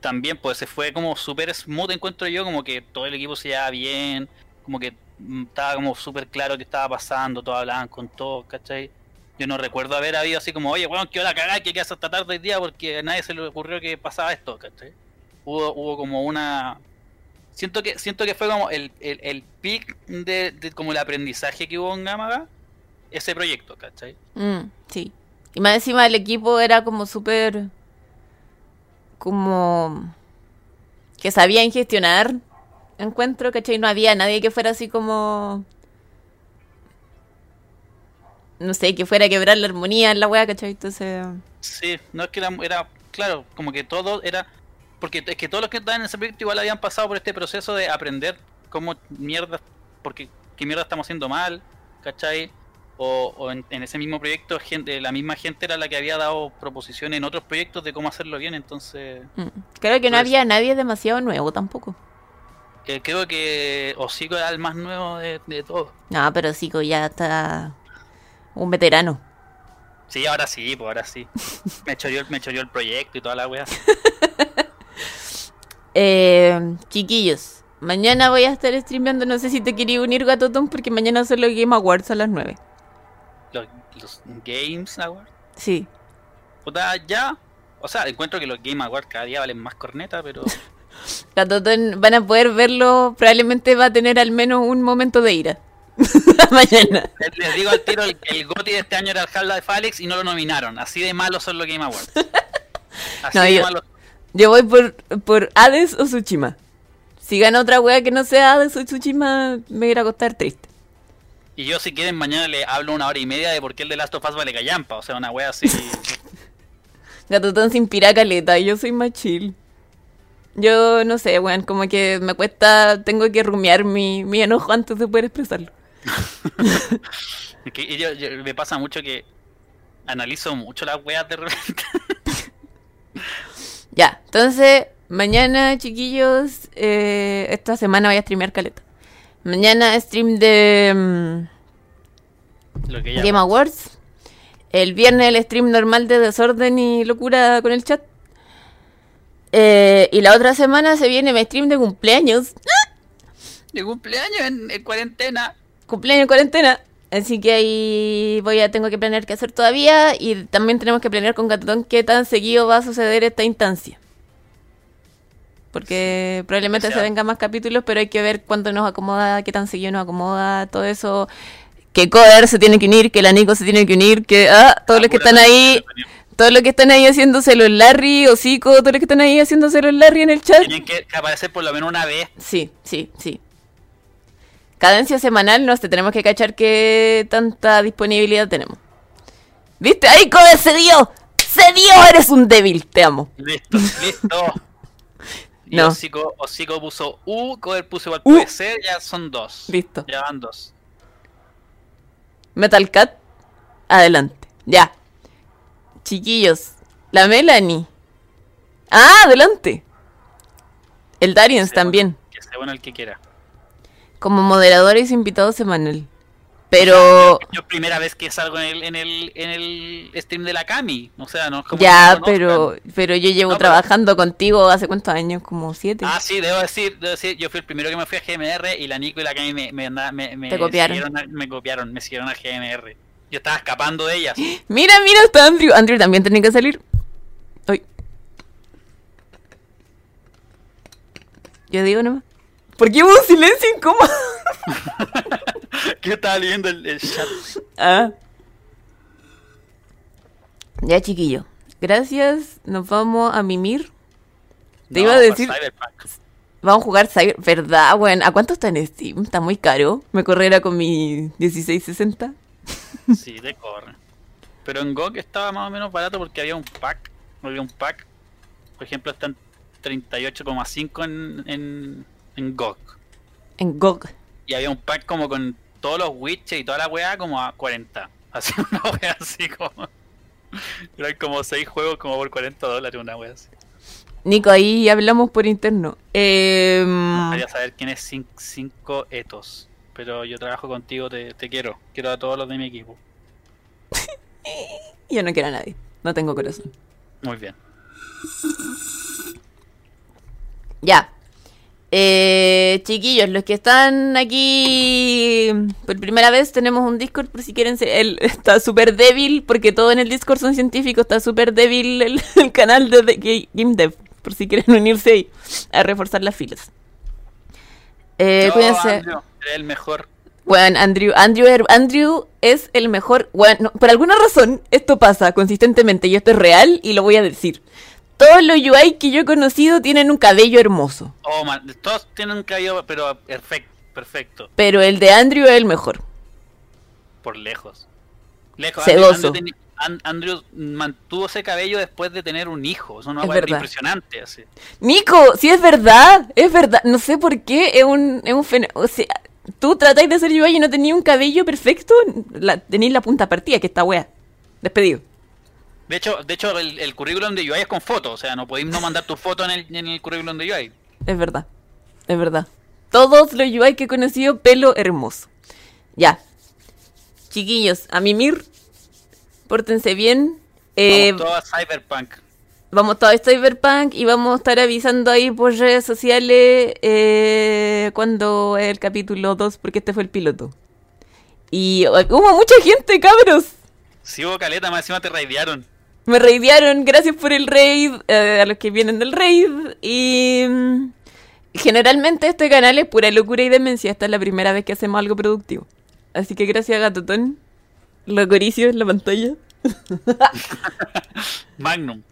también pues se fue como súper smooth encuentro yo, como que todo el equipo se llevaba bien, como que estaba como súper claro qué estaba pasando, todos hablaban con todos, ¿cachai? Yo no recuerdo haber habido así como, oye, weón, que hora cagada que quedas hasta tarde hoy día porque a nadie se le ocurrió que pasaba esto, ¿cachai? Hubo, hubo como una... Siento que siento que fue como el, el, el peak de, como el aprendizaje que hubo en Gamaga, ese proyecto, ¿cachai? Mm, sí. Y más encima el equipo era como súper. como. que sabían gestionar. Encuentro, ¿cachai? No había nadie que fuera así como. no sé, que fuera a quebrar la armonía en la wea, ¿cachai? Entonces. Sí, no es que era, era, claro, como que todo era, porque es que todos los que estaban en ese proyecto igual habían pasado por este proceso de aprender cómo mierda, porque qué mierda estamos haciendo mal, ¿cachai? O, o en, en ese mismo proyecto, gente, la misma gente era la que había dado proposiciones en otros proyectos de cómo hacerlo bien, entonces mm. Creo que no Pues- había nadie demasiado nuevo tampoco. Eh, creo que Hocico era el más nuevo de, de todos. No, pero que ya está. un veterano. Sí, ahora sí, pues ahora sí. Me choreó, me choreó el proyecto y toda la wea. Eh, chiquillos, mañana voy a estar streameando. No sé si te quería unir, Gatotón, porque mañana son los Game Awards a las 9. Los, los Games Awards. Sí. Puta, ya. O sea, encuentro que los Game Awards cada día valen más corneta, pero. Gatotón van a poder verlo. Probablemente va a tener al menos un momento de ira. mañana. Les, digo al tiro, el, el GOTY de este año era el Half-Life Alyx y no lo nominaron. Así de malos son los Game Awards. Así No, de yo- malos. Yo voy por, por Hades o Tsushima. Si gana otra wea que no sea Hades o Tsushima, me voy a acostar triste. Y yo, si quieren, mañana le hablo una hora y media de por qué el de Last of Us vale callampa. O sea, una wea así. Gatotón sin pira caleta, yo soy más chill. Yo no sé, weón, como que me cuesta, tengo que rumiar mi, mi enojo antes de poder expresarlo. Es que yo- yo- me pasa mucho que analizo mucho las weas de repente. Ya, entonces, mañana, chiquillos, eh, esta semana voy a streamear caleta. Mañana stream de mm, Lo que ella Game Awards. El viernes el stream normal de desorden y locura con el chat. Eh, y la otra semana se viene mi stream de cumpleaños. De cumpleaños en, en cuarentena. Cumpleaños en cuarentena. Así que ahí voy a, tengo que planear qué hacer todavía. Y también tenemos que planear con Gatotón qué tan seguido va a suceder esta instancia. Porque probablemente O sea- se vengan más capítulos, pero hay que ver cuánto nos acomoda, qué tan seguido nos acomoda, todo eso. Que Coder se tiene que unir, que la Nico se tiene que unir, que ah, todos los que están ahí, todos los que están ahí haciéndoselo el Larry, Hocico, todos los que están ahí haciéndoselo el Larry en el chat. Tienen que aparecer por lo menos una vez. Sí, sí, sí. Cadencia semanal, no sé, tenemos que cachar qué tanta disponibilidad tenemos. ¿Viste? ¡Ahí, Coder, se dio! ¡Se dio! ¡Eres un débil! Te amo. Listo, listo. Y No. Hocico, Hocico puso U, Coder puso igual puede ser, ya son dos. Listo. Ya van dos. Metal Cat, adelante. Ya. Chiquillos, la Melanie. Ah, adelante. El Darius Sí, también, Que sea bueno el que quiera. como moderador y su invitado semanal. Pero... Yo primera vez que salgo en el, en el, en el stream de la Cami. O sea, no es como Ya, pero, pero yo llevo No, pero- trabajando contigo hace cuántos años, como siete. Ah, sí, debo decir, debo decir, yo fui el primero que me fui a GMR y la Nico y la Cami me, me, me, me Te copiaron. me copiaron, me siguieron a GMR. Yo estaba escapando de ellas. Mira, mira, está Andrew. Andrew también tiene que salir. Ay. Yo digo nomás. ¿Por qué hubo un silencio incómodo? yo estaba leyendo el, el chat. Ah. Ya, chiquillo. Gracias. Nos vamos a mimir. Te No, iba a decir, vamos a jugar Cyber. ¿Verdad, weón? ¿A cuánto está en Steam? Está muy caro. Me correrá con mi 1660. Sí, te corre. Pero en GOG estaba más o menos barato porque había un pack. Había un pack. Por ejemplo, está en 38,5 en, en, en GOG. En GOG. Y había un pack como con todos los witches y toda la weá como a 40. Así una weá así como. Eran como 6 juegos como por 40 dólares una weá así. Nico, ahí hablamos por interno. Eh, Quería saber quién es 5 Etos. Pero yo trabajo contigo, te, te quiero. Quiero a todos los de mi equipo. yo no quiero a nadie. No tengo corazón. Muy bien. Ya. Eh, chiquillos, los que están aquí por primera vez, tenemos un Discord por si quieren ser. Él está súper débil, porque todo en el Discord son científicos. Está súper débil el, el canal de, de Game Dev, por si quieren unirse ahí a reforzar las filas. Eh, No, cuídense. Andrew, eres el mejor. Bueno, Andrew, Andrew, Andrew es el mejor. Bueno, no, por alguna razón esto pasa consistentemente y esto es real y lo voy a decir. Todos los UI que yo he conocido tienen un cabello hermoso, Oh, man, todos tienen un cabello, pero perfecto, perfecto, pero el de Andrew es el mejor. por lejos. Lejos. Sedoso. Andrew, Andrew mantuvo ese cabello después de tener un hijo. Es una Es verdad. impresionante. Así. Nico, si es verdad, es verdad. No sé por qué es un, es un fenómeno. O sea, tú tratáis de hacer UI y no tenías un cabello perfecto, la, tenéis la punta partida, que está wea. Despedido. De hecho, de hecho el, el currículum de UI es con fotos. O sea, no podéis no mandar tu foto en el, en el currículum de UI. Es verdad. Es verdad. Todos los UI que he conocido, pelo hermoso. Ya. Chiquillos, a mimir. Pórtense bien. Eh, Vamos todos a Cyberpunk. Vamos todo a Cyberpunk y vamos a estar avisando ahí por redes sociales eh, cuando es el capítulo 2, porque este fue el piloto. Y eh, hubo mucha gente, cabros. Si hubo caleta, más encima te raidearon. Me raidearon, gracias por el raid, eh, a los que vienen del raid. Y mm, generalmente este canal es pura locura y demencia. Esta es la primera vez que hacemos algo productivo. Así que gracias, Gatotón. Locoricio en la pantalla. Magnum.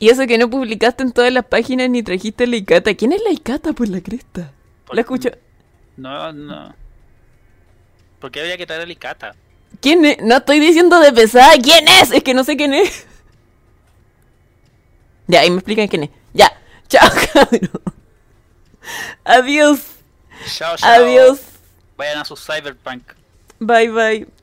Y eso que no publicaste en todas las páginas ni trajiste la Icata. ¿Quién es la Icata por la cresta? La escucho. No, no. ¿Por qué había que traer a Licata? ¿Quién es? No estoy diciendo de pesada. ¿Quién es? Es que no sé quién es. Ya, ahí me explican quién es. Ya. Chao, cabrón. Adiós. Chao, chao. Adiós. Vayan a su Cyberpunk. Bye, bye.